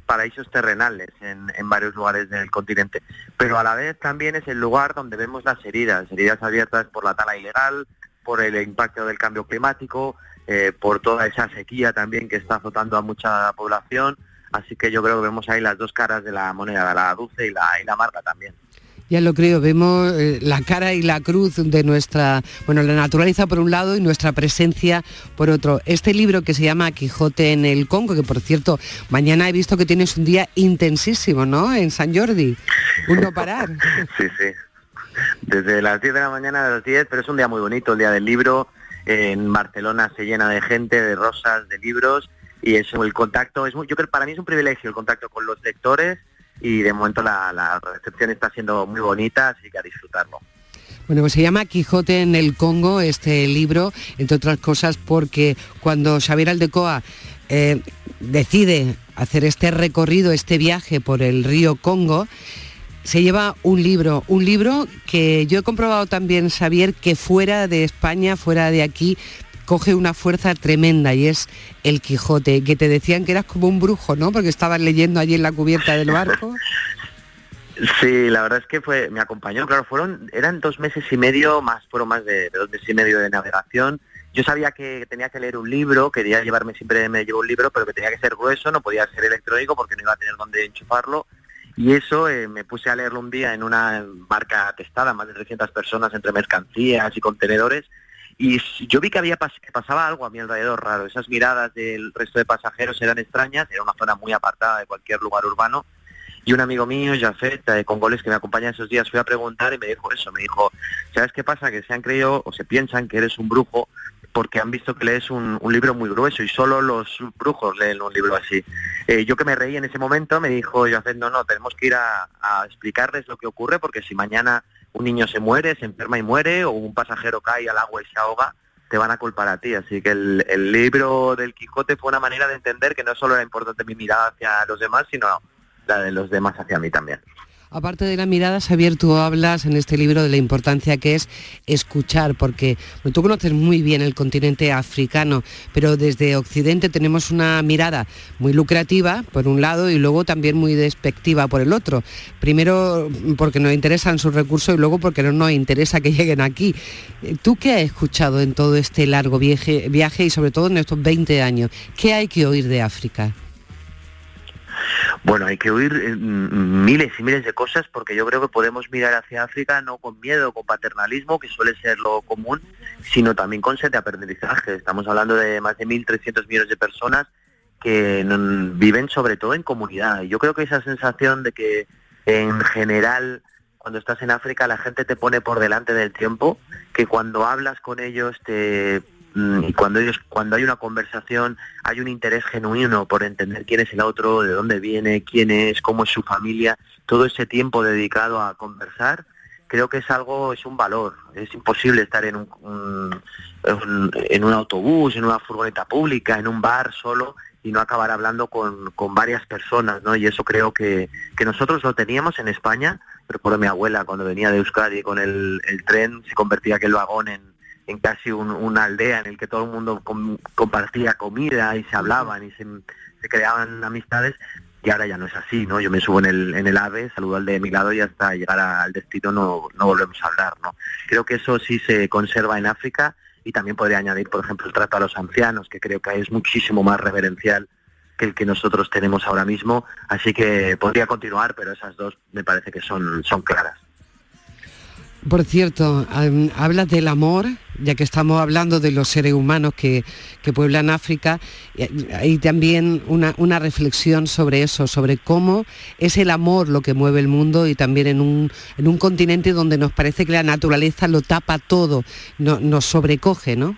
paraísos terrenales en, en varios lugares del continente, pero a la vez también es el lugar donde vemos las heridas, heridas abiertas por la tala ilegal, por el impacto del cambio climático, eh, por toda esa sequía también que está azotando a mucha población. Así que yo creo que vemos ahí las dos caras de la moneda, la dulce y la, y la amarga también. Ya lo creo, vemos eh, la cara y la cruz de nuestra, bueno, la naturaleza por un lado y nuestra presencia por otro. Este libro que se llama Quijote en el Congo, que por cierto, mañana he visto que tienes un día intensísimo, ¿no? En San Jordi, un no parar. Sí, sí. Desde las 10 de la mañana a las 10, pero es un día muy bonito, el día del libro. En Barcelona se llena de gente, de rosas, de libros y eso, el contacto es yo creo que para mí es un privilegio el contacto con los lectores y de momento la, la recepción está siendo muy bonita, así que a disfrutarlo. Bueno, pues se llama Quijote en el Congo, este libro, entre otras cosas porque cuando Xavier Aldecoa eh, decide hacer este recorrido, este viaje por el río Congo, se lleva un libro, un libro que yo he comprobado también, Xavier, que fuera de España, fuera de aquí, coge una fuerza tremenda y es el Quijote, que te decían que eras como un brujo, ¿no? Porque estabas leyendo allí en la cubierta del barco. Sí, la verdad es que fue, me acompañó, claro, fueron, eran dos meses y medio, más, fueron más de, de dos meses y medio de navegación. Yo sabía que tenía que leer un libro, quería llevarme siempre, me llevo un libro, pero que tenía que ser grueso, no podía ser electrónico porque no iba a tener dónde enchufarlo. Y eso eh, me puse a leerlo un día en una barca testada, más de 300 personas entre mercancías y contenedores. Y yo vi que había pas- pasaba algo a mi alrededor raro. Esas miradas del resto de pasajeros eran extrañas, era una zona muy apartada de cualquier lugar urbano. Y un amigo mío, Jafet, eh, con goles que me acompaña esos días, fui a preguntar y me dijo eso, me dijo, ¿sabes qué pasa? Que se han creído o se piensan que eres un brujo porque han visto que lees un, un libro muy grueso y solo los brujos leen un libro así. Eh, yo que me reí en ese momento, me dijo Jafet, no, no, tenemos que ir a, a explicarles lo que ocurre porque si mañana un niño se muere, se enferma y muere, o un pasajero cae al agua y se ahoga, te van a culpar a ti. Así que el, el libro del Quijote fue una manera de entender que no solo era importante mi mirada hacia los demás, sino la de los demás hacia mí también. Aparte de la mirada, Xavier, tú hablas en este libro de la importancia que es escuchar, porque tú conoces muy bien el continente africano, pero desde Occidente tenemos una mirada muy lucrativa, por un lado, y luego también muy despectiva por el otro. Primero porque nos interesan sus recursos y luego porque no nos interesa que lleguen aquí. ¿Tú qué has escuchado en todo este largo viaje, viaje y sobre todo en estos 20 años? ¿Qué hay que oír de África? Bueno, hay que oír eh, miles y miles de cosas porque yo creo que podemos mirar hacia África no con miedo, con paternalismo, que suele ser lo común, sino también con sed de aprendizaje. Estamos hablando de más de 1.300 millones de personas que viven sobre todo en comunidad. Yo creo que esa sensación de que en general cuando estás en África la gente te pone por delante del tiempo, que cuando hablas con ellos te y cuando ellos cuando hay una conversación hay un interés genuino por entender quién es el otro, de dónde viene, quién es, cómo es su familia, todo ese tiempo dedicado a conversar, creo que es algo, es un valor. Es imposible estar en un, un- un- en un autobús, en una furgoneta pública, en un bar solo y no acabar hablando con, con varias personas, ¿no? Y eso creo que, que nosotros lo teníamos en España, recuerdo a mi abuela cuando venía de Euskadi con el, el tren, se convertía aquel vagón en, en casi un- una aldea en el que todo el mundo com- compartía comida y se hablaban y se, creaban amistades y ahora ya no es así, ¿no? Yo me subo en el, en el AVE, saludo al de mi lado y hasta llegar al destino no, no volvemos a hablar, ¿no? Creo que eso sí se conserva en África y también podría añadir, por ejemplo, el trato a los ancianos, que creo que es muchísimo más reverencial que el que nosotros tenemos ahora mismo, así que podría continuar, pero esas dos me parece que son, son claras. Por cierto, am, hablas del amor, ya que estamos hablando de los seres humanos que, que pueblan África, hay también una, una reflexión sobre eso, sobre cómo es el amor lo que mueve el mundo y también en un, en un continente donde nos parece que la naturaleza lo tapa todo, no- nos sobrecoge, ¿no?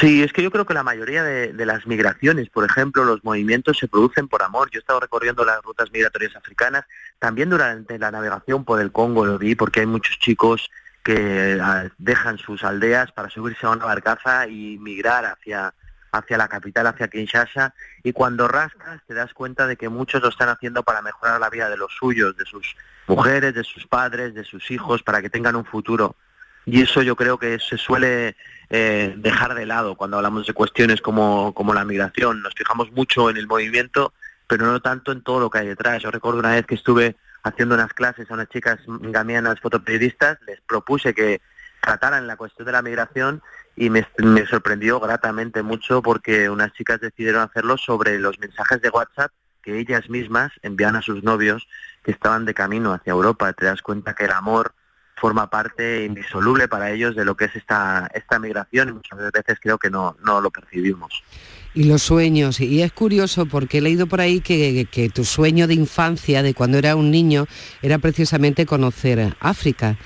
Sí, es que yo creo que la mayoría de las migraciones, por ejemplo, los movimientos se producen por amor. Yo he estado recorriendo las rutas migratorias africanas, también durante la navegación por el Congo lo vi, porque hay muchos chicos que ah, dejan sus aldeas para subirse a una barcaza y migrar hacia, hacia la capital, hacia Kinshasa, y cuando rascas te das cuenta de que muchos lo están haciendo para mejorar la vida de los suyos, de sus mujeres, de sus padres, de sus hijos, para que tengan un futuro. Y eso yo creo que se suele eh, dejar de lado cuando hablamos de cuestiones como, como la migración. Nos fijamos mucho en el movimiento, pero no tanto en todo lo que hay detrás. Yo recuerdo una vez que estuve haciendo unas clases a unas chicas gamianas fotoperiodistas, les propuse que trataran la cuestión de la migración y me, me sorprendió gratamente mucho porque unas chicas decidieron hacerlo sobre los mensajes de WhatsApp que ellas mismas envían a sus novios que estaban de camino hacia Europa. Te das cuenta que el amor forma parte indisoluble para ellos de lo que es esta, esta migración y muchas veces creo que no, no lo percibimos. Y los sueños. Y es curioso porque he leído por ahí que, que tu sueño de infancia, de cuando era un niño, era precisamente conocer África.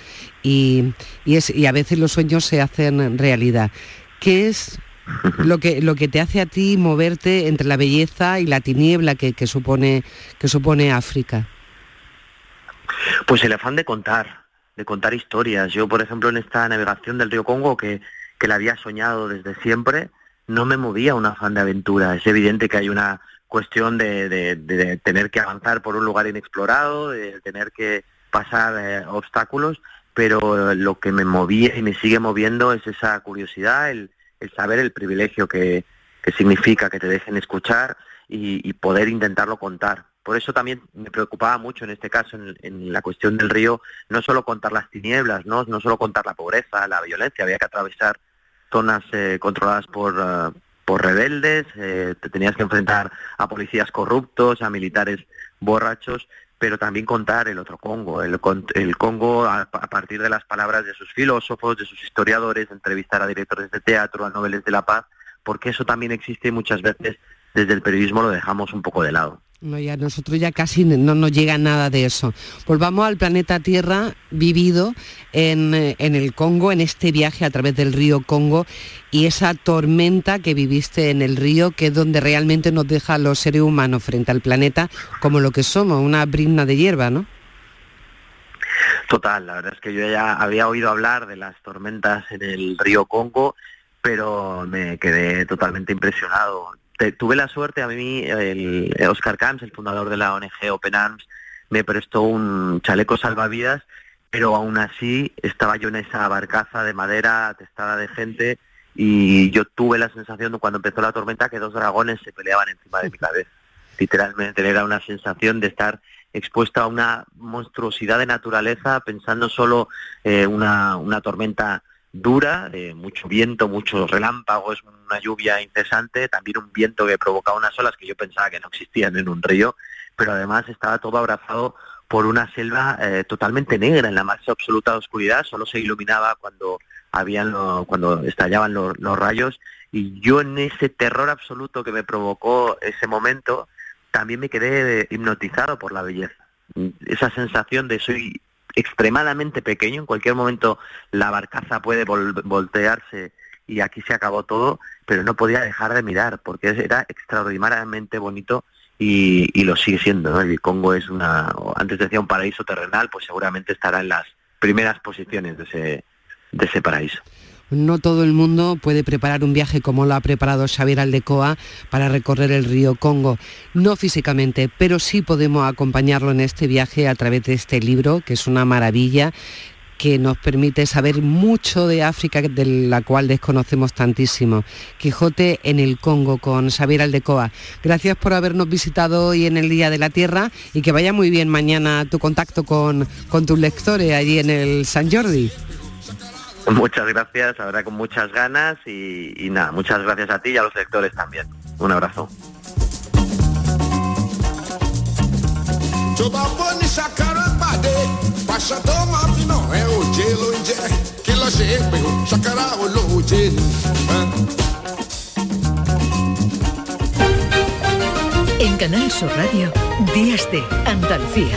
Y, y es, y a veces los sueños se hacen realidad. ¿Qué es lo que, lo que te hace a ti moverte entre la belleza y la tiniebla que, que supone, que supone África? Pues el afán de contar, de contar historias. Yo, por ejemplo, en esta navegación del río Congo, que, que la había soñado desde siempre, no me movía un afán de aventura. Es evidente que hay una cuestión de, de- tener que avanzar por un lugar inexplorado, de tener que pasar eh, obstáculos, pero lo que me movía y me sigue moviendo es esa curiosidad, el, el saber el privilegio que, que significa que te dejen escuchar y, y poder intentarlo contar. Por eso también me preocupaba mucho en este caso, en, en la cuestión del río, no solo contar las tinieblas, no, no solo contar la pobreza, la violencia, había que atravesar zonas eh, controladas por, eh, por rebeldes, eh, te tenías que enfrentar a policías corruptos, a militares borrachos, pero también contar el otro Congo, el, el Congo a, a partir de las palabras de sus filósofos, de sus historiadores, entrevistar a directores de teatro, a noveles de la paz, porque eso también existe y muchas veces desde el periodismo lo dejamos un poco de lado. No, ya nosotros ya casi no nos llega nada de eso. Volvamos al planeta Tierra vivido en, eh, en el Congo, en este viaje a través del río Congo y esa tormenta que viviste en el río, que es donde realmente nos deja a los seres humanos frente al planeta como lo que somos, una brizna de hierba, ¿no? Total, la verdad es que yo ya había oído hablar de las tormentas en el río Congo, pero me quedé totalmente impresionado. Te- tuve la suerte, a mí, el Oscar Camps, el fundador de la ONG Open Arms, me prestó un chaleco salvavidas, pero aún así estaba yo en esa barcaza de madera atestada de gente y yo tuve la sensación cuando empezó la tormenta que dos dragones se peleaban encima de mi cabeza. Literalmente era una sensación de estar expuesta a una monstruosidad de naturaleza, pensando solo eh, una, una tormenta dura, de mucho viento, muchos relámpagos, una lluvia incesante, también un viento que provocaba unas olas que yo pensaba que no existían en un río, pero además estaba todo abrazado por una selva eh, totalmente negra, en la más absoluta oscuridad, solo se iluminaba cuando habían lo- cuando estallaban lo- los rayos y yo en ese terror absoluto que me provocó ese momento también me quedé hipnotizado por la belleza. Esa sensación de soy extremadamente pequeño, en cualquier momento la barcaza puede vol- voltearse y aquí se acabó todo, pero no podía dejar de mirar porque era extraordinariamente bonito y, y lo sigue siendo. ¿no? El Congo es una, antes decía un paraíso terrenal, pues seguramente estará en las primeras posiciones de ese, de ese paraíso. No todo el mundo puede preparar un viaje como lo ha preparado Xavier Aldecoa para recorrer el río Congo. No físicamente, pero sí podemos acompañarlo en este viaje a través de este libro, que es una maravilla que nos permite saber mucho de África, de la cual desconocemos tantísimo. Quijote en el Congo con Xavier Aldecoa. Gracias por habernos visitado hoy en el Día de la Tierra y que vaya muy bien mañana tu contacto con, con tus lectores allí en el San Jordi. Muchas gracias, ahora con muchas ganas y, y nada, muchas gracias a ti y a los lectores también. Un abrazo. En Canal Sur Radio, Días de Andalucía.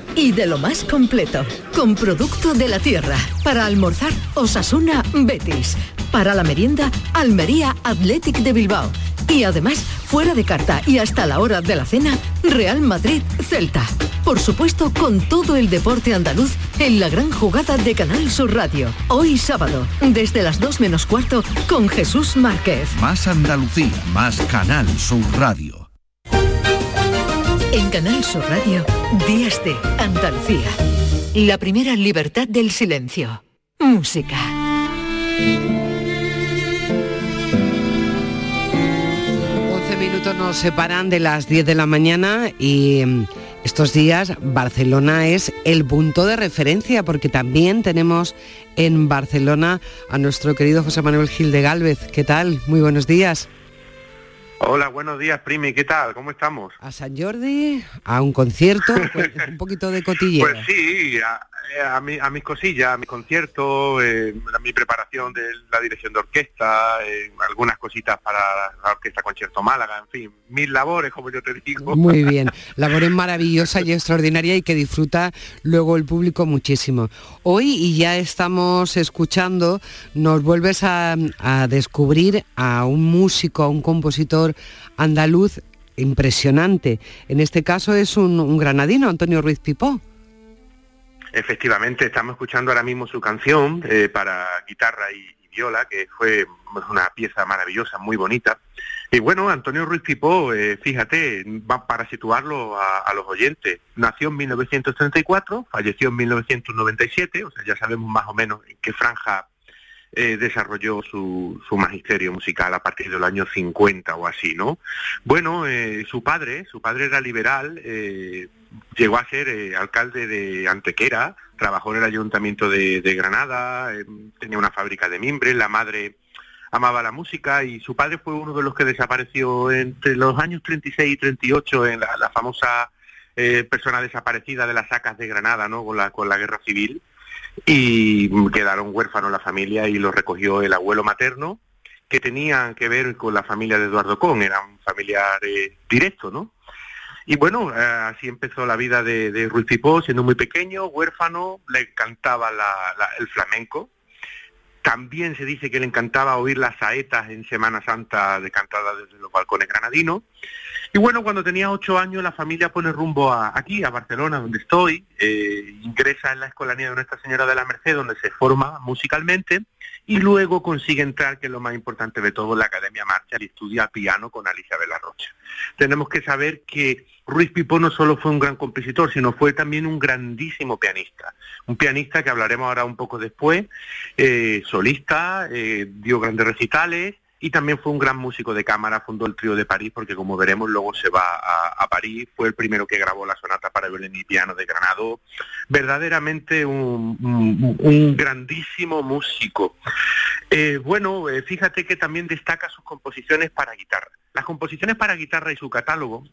Y de lo más completo, con producto de la tierra. Para almorzar, Osasuna Betis. Para la merienda, Almería Athletic de Bilbao. Y además, fuera de carta y hasta la hora de la cena, Real Madrid Celta. Por supuesto, con todo el deporte andaluz en la gran jugada de Canal Sur Radio. Hoy sábado, desde las 2 menos cuarto, con Jesús Márquez. Más Andalucía, más Canal Sur Radio. En Canal Sur Radio, Días de Andalucía. La primera libertad del silencio. Música. 11 minutos nos separan de las 10 de la mañana y mm, Estos días Barcelona es el punto de referencia porque también tenemos en Barcelona a nuestro querido José Manuel Gil de Galvez. ¿Qué tal? Muy buenos días. Hola, buenos días, Primi. ¿Qué tal? ¿Cómo estamos? A San Jordi, a un concierto, pues, un poquito de cotilleo. Pues sí, a, a, mi- a mis cosillas, a mis conciertos, eh, a mi preparación de la dirección de orquesta, eh, algunas cositas para la Orquesta Concierto Málaga, en fin, mil labores, como yo te digo. Muy bien, labor es maravillosa y extraordinaria y que disfruta luego el público muchísimo. Hoy, y ya estamos escuchando, nos vuelves a, a descubrir a un músico, a un compositor andaluz impresionante. En este caso es un, un granadino, Antonio Ruiz Pipó. Efectivamente, estamos escuchando ahora mismo su canción eh, para guitarra y, viola, que fue una pieza maravillosa, muy bonita. Y bueno, Antonio Ruiz Pipó, eh, fíjate, va para situarlo a, a los oyentes, nació en 1934, falleció en 1997, o sea, ya sabemos más o menos en qué franja eh, desarrolló su, su magisterio musical a partir del año 50 o así, ¿no? Bueno, eh, su padre, su padre era liberal, eh, llegó a ser eh, alcalde de Antequera, trabajó en el ayuntamiento de, Granada, eh, tenía una fábrica de mimbres, la madre amaba la música y su padre fue uno de los que desapareció entre los años 36 y 38 en la, famosa eh, persona desaparecida de las sacas de Granada, ¿no? Con la, con la guerra civil y quedaron huérfanos la familia y lo recogió el abuelo materno que tenían que ver con la familia de Eduardo Con, era un familiar eh, directo, ¿no? Y bueno, eh, así empezó la vida de, de Ruiz Pipó, siendo muy pequeño, huérfano, le encantaba el flamenco. También se dice que le encantaba oír las saetas en Semana Santa de cantada desde los balcones granadinos. Y bueno, cuando tenía ocho años la familia pone rumbo a, aquí, a Barcelona, donde estoy, eh, ingresa en la escolanía de Nuestra Señora de la Merced, donde se forma musicalmente, y luego consigue entrar, que es lo más importante de todo, en la Academia Marshall y estudia piano con Alicia de la Rocha. Tenemos que saber que Ruiz Pipó no solo fue un gran compositor, sino fue también un grandísimo pianista. Un pianista que hablaremos ahora un poco después, eh, solista, eh, dio grandes recitales y también fue un gran músico de cámara, fundó el trío de París, porque como veremos luego se va a, París, fue el primero que grabó la sonata para violín y piano de Granado, verdaderamente un, grandísimo músico. Eh, bueno, eh, fíjate que también destaca sus composiciones para guitarra. Las composiciones para guitarra y su catálogo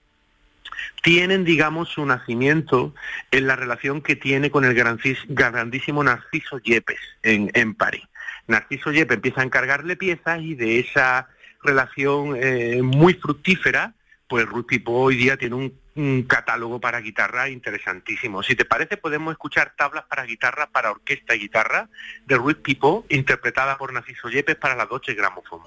tienen, digamos, su nacimiento en la relación que tiene con el grandísimo Narciso Yepes en París. Narciso Yepes empieza a encargarle piezas y de esa relación eh, muy fructífera, pues Ruiz Pipó hoy día tiene un, catálogo para guitarra interesantísimo. Si te parece, podemos escuchar tablas para guitarra, para orquesta y guitarra de Ruiz Pipó, interpretada por Narciso Yepes para la Deutsche Grammophon.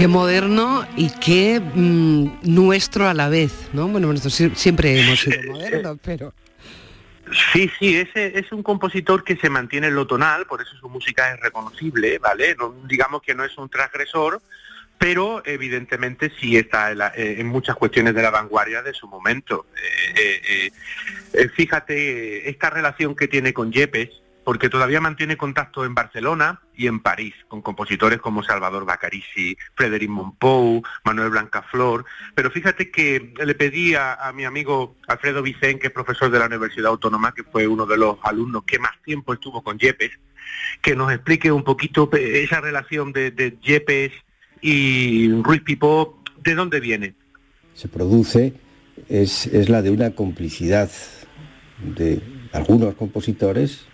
Qué moderno y qué mm, nuestro a la vez, ¿no? Bueno, nosotros sie- siempre hemos sido modernos, pero... Sí, sí, ese es un compositor que se mantiene en lo tonal, por eso su música es reconocible, ¿vale? No- digamos que no es un transgresor, pero evidentemente sí está en, la- eh, en muchas cuestiones de la vanguardia de su momento. Eh, eh, eh, eh, fíjate esta relación que tiene con Yepes, porque todavía mantiene contacto en Barcelona y en París, con compositores como Salvador Bacarici, Frédéric Montpou, Manuel Blancaflor, pero fíjate que le pedí a, mi amigo Alfredo Vicén, que es profesor de la Universidad Autónoma, que fue uno de los alumnos que más tiempo estuvo con Yepes, que nos explique un poquito eh, esa relación de, Yepes y Ruiz Pipó, ¿de dónde viene? se produce es la de una complicidad de algunos compositores,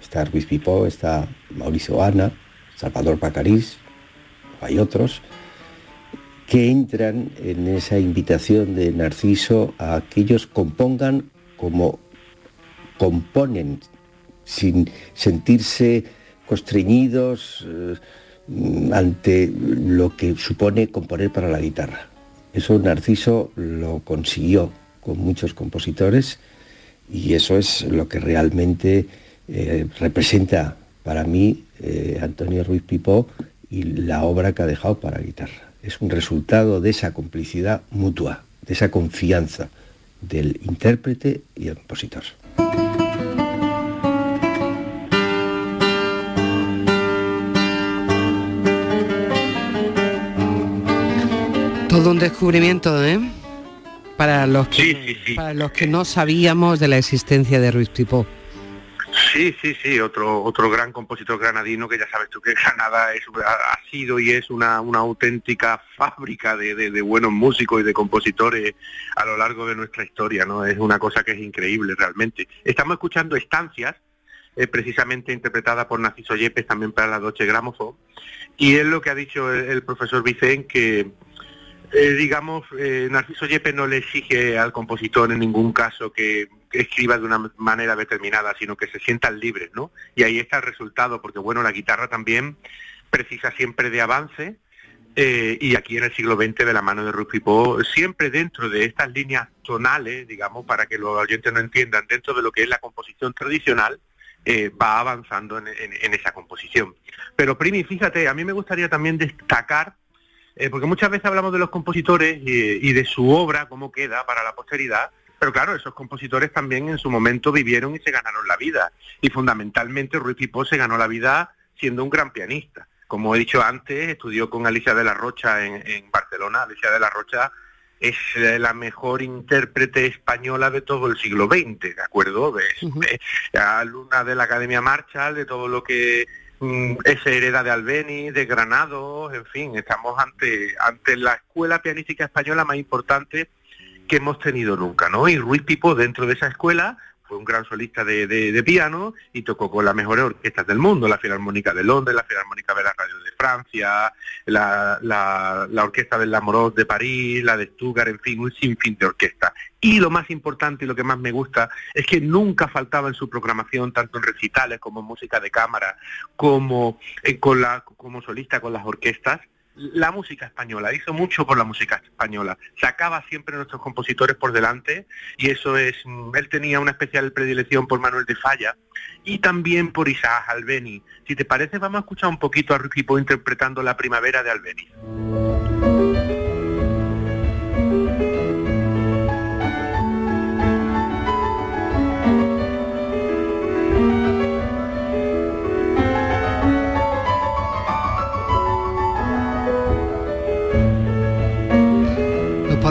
está Ruiz Pipó, está Mauricio Ana, Salvador Pacarís, hay otros, que entran en esa invitación de Narciso a que ellos compongan como componen, sin sentirse constreñidos eh, ante lo que supone componer para la guitarra. Eso Narciso lo consiguió con muchos compositores y eso es lo que realmente eh, representa para mí eh, Antonio Ruiz Pipó y la obra que ha dejado para guitarra. es un resultado de esa complicidad mutua, de esa confianza del intérprete y el compositor. Todo un descubrimiento, ¿eh? Para los que, Para los que no sabíamos de la existencia de Ruiz Tipo. Sí, sí, sí, otro otro gran compositor granadino que ya sabes tú que Granada es, ha, sido y es una, una auténtica fábrica de, de, buenos músicos y de compositores a lo largo de nuestra historia, ¿no? Es una cosa que es increíble realmente. Estamos escuchando Estancias, eh, precisamente interpretada por Narciso Yepes también para la Doche Gramophone, y es lo que ha dicho el, el profesor Vicen que eh, digamos, eh, Narciso Yepes no le exige al compositor en ningún caso que, escriba de una manera determinada, sino que se sientan libres, ¿no? Y ahí está el resultado, porque bueno, la guitarra también precisa siempre de avance, eh, y aquí en el siglo XX de la mano de Rufipó, siempre dentro de estas líneas tonales, digamos, para que los oyentes no entiendan, dentro de lo que es la composición tradicional, va avanzando en, esa composición. Pero Primi, fíjate, a mí me gustaría también destacar eh, porque muchas veces hablamos de los compositores y, de su obra, cómo queda para la posteridad, pero claro, esos compositores también en su momento vivieron y se ganaron la vida. Y fundamentalmente Ruiz Pipó se ganó la vida siendo un gran pianista. Como he dicho antes, estudió con Alicia de la Rocha en, Barcelona. Alicia de la Rocha es la mejor intérprete española de todo el siglo XX, ¿de acuerdo? Es, alumna de la Academia Marshall, de todo lo que Mm, esa hereda de Albeni, de Granados, en fin, estamos ante, ante la escuela pianística española más importante que hemos tenido nunca, ¿no? Y Ruiz Pipo dentro de esa escuela fue un gran solista de, piano y tocó con las mejores orquestas del mundo, la Filarmónica de Londres, la Filarmónica de la Radio de Francia, la, la, Orquesta del Lamorot de París, la de Stuttgart, en fin, un sinfín de orquestas. Y lo más importante y lo que más me gusta es que nunca faltaba en su programación, tanto en recitales como en música de cámara, como, eh, con la, como solista con las orquestas, la música española, hizo mucho por la música española, sacaba siempre a nuestros compositores por delante y eso es, mm, él tenía una especial predilección por Manuel de Falla y también por Isaac Albeni. Si te parece, vamos a escuchar un poquito a Ricky interpretando La Primavera de Albeni.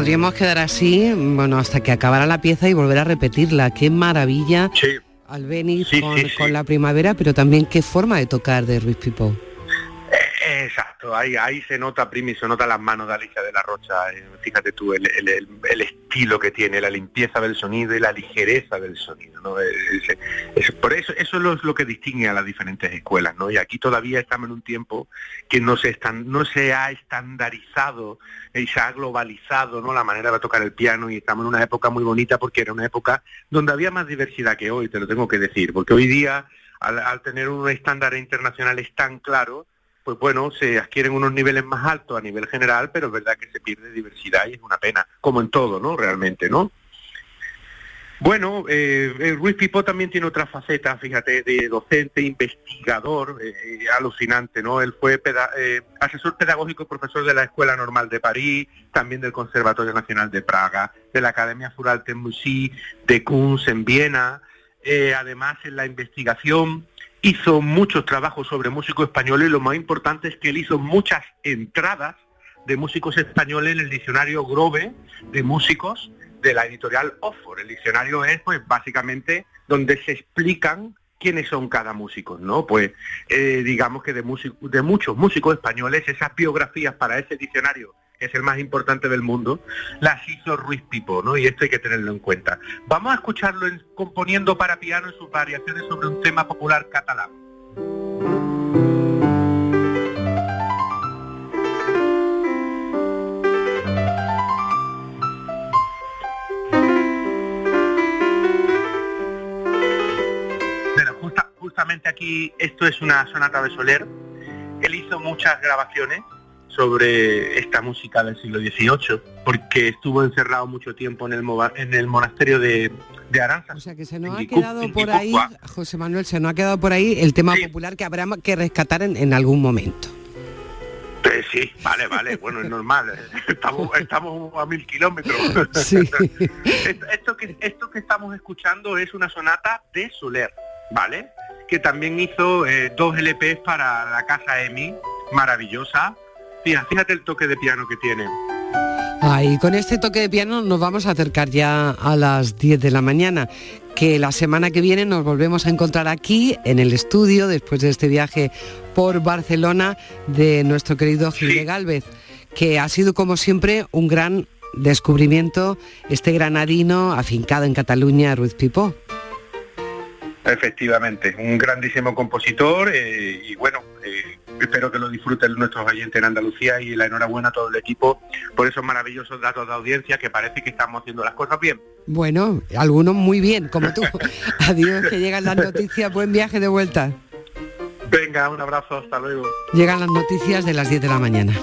Podríamos quedar así, bueno, hasta que acabara la pieza y volver a repetirla. Qué maravilla. Al venir con, la primavera, pero también qué forma de tocar de Ruiz Pipo. Ahí, ahí se nota, Primi, se nota las manos de Alicia de la Rocha, eh, fíjate tú, el, estilo que tiene, la limpieza del sonido y la ligereza del sonido, ¿no? por eso, eso es lo, que distingue a las diferentes escuelas, ¿no? Y aquí todavía estamos en un tiempo que no se, están, no se ha estandarizado y se ha globalizado, ¿no? La manera de tocar el piano y estamos en una época muy bonita porque era una época donde había más diversidad que hoy, te lo tengo que decir, porque hoy día, al, al tener un estándar internacional tan claro, pues bueno, se adquieren unos niveles más altos a nivel general, pero es verdad que se pierde diversidad y es una pena, como en todo, ¿no? Realmente, ¿no? Bueno, eh, Ruiz Pipó también tiene otra faceta, fíjate, de docente, investigador, eh, eh, alucinante, ¿no? Él fue eh, asesor pedagógico y profesor de la Escuela Normal de París, también del Conservatorio Nacional de Praga, de la Academia Fural de Musí, de Kunz en Viena, además en la investigación hizo muchos trabajos sobre músicos españoles lo más importante es que él hizo muchas entradas de músicos españoles en el diccionario Grove de músicos de la editorial Oxford. El diccionario es pues básicamente donde se explican quiénes son cada músico, ¿no? Pues eh, digamos que de, de muchos músicos españoles, esas biografías para ese diccionario es el más importante del mundo, las hizo Ruiz Pipo, ¿no? Y esto hay que tenerlo en cuenta. Vamos a escucharlo componiendo para piano en sus variaciones sobre un tema popular catalán. justamente aquí, esto es una sonata de Soler. Él hizo muchas grabaciones sobre esta música del siglo XVIII, porque estuvo encerrado mucho tiempo en el, en el monasterio de, de Aranza. O sea que se nos ha quedado por ahí, José Manuel, se nos ha quedado por ahí el tema popular que habrá que rescatar en, algún momento. Eh, sí, vale, vale, bueno, es normal. Estamos, estamos a mil kilómetros. Sí. esto, esto que, esto que estamos escuchando es una sonata de Soler, ¿vale? Que también hizo eh, dos LPs para la casa EMI, maravillosa. Fíjate, fíjate el toque de piano que tiene. Ay, con este toque de piano nos vamos a acercar ya a las 10 de la mañana, que la semana que viene nos volvemos a encontrar aquí en el estudio después de este viaje por Barcelona de nuestro querido Gil de Galvez, que ha sido como siempre un gran descubrimiento este granadino afincado en Cataluña, Ruiz Pipó. Efectivamente, un grandísimo compositor eh, y bueno, eh, espero que lo disfruten nuestros oyentes en Andalucía y la enhorabuena a todo el equipo por esos maravillosos datos de audiencia que parece que estamos haciendo las cosas bien. Bueno, algunos muy bien, como tú. Adiós, que llegan las noticias, buen viaje de vuelta. Venga, un abrazo, hasta luego. Llegan las noticias de las 10 de la mañana.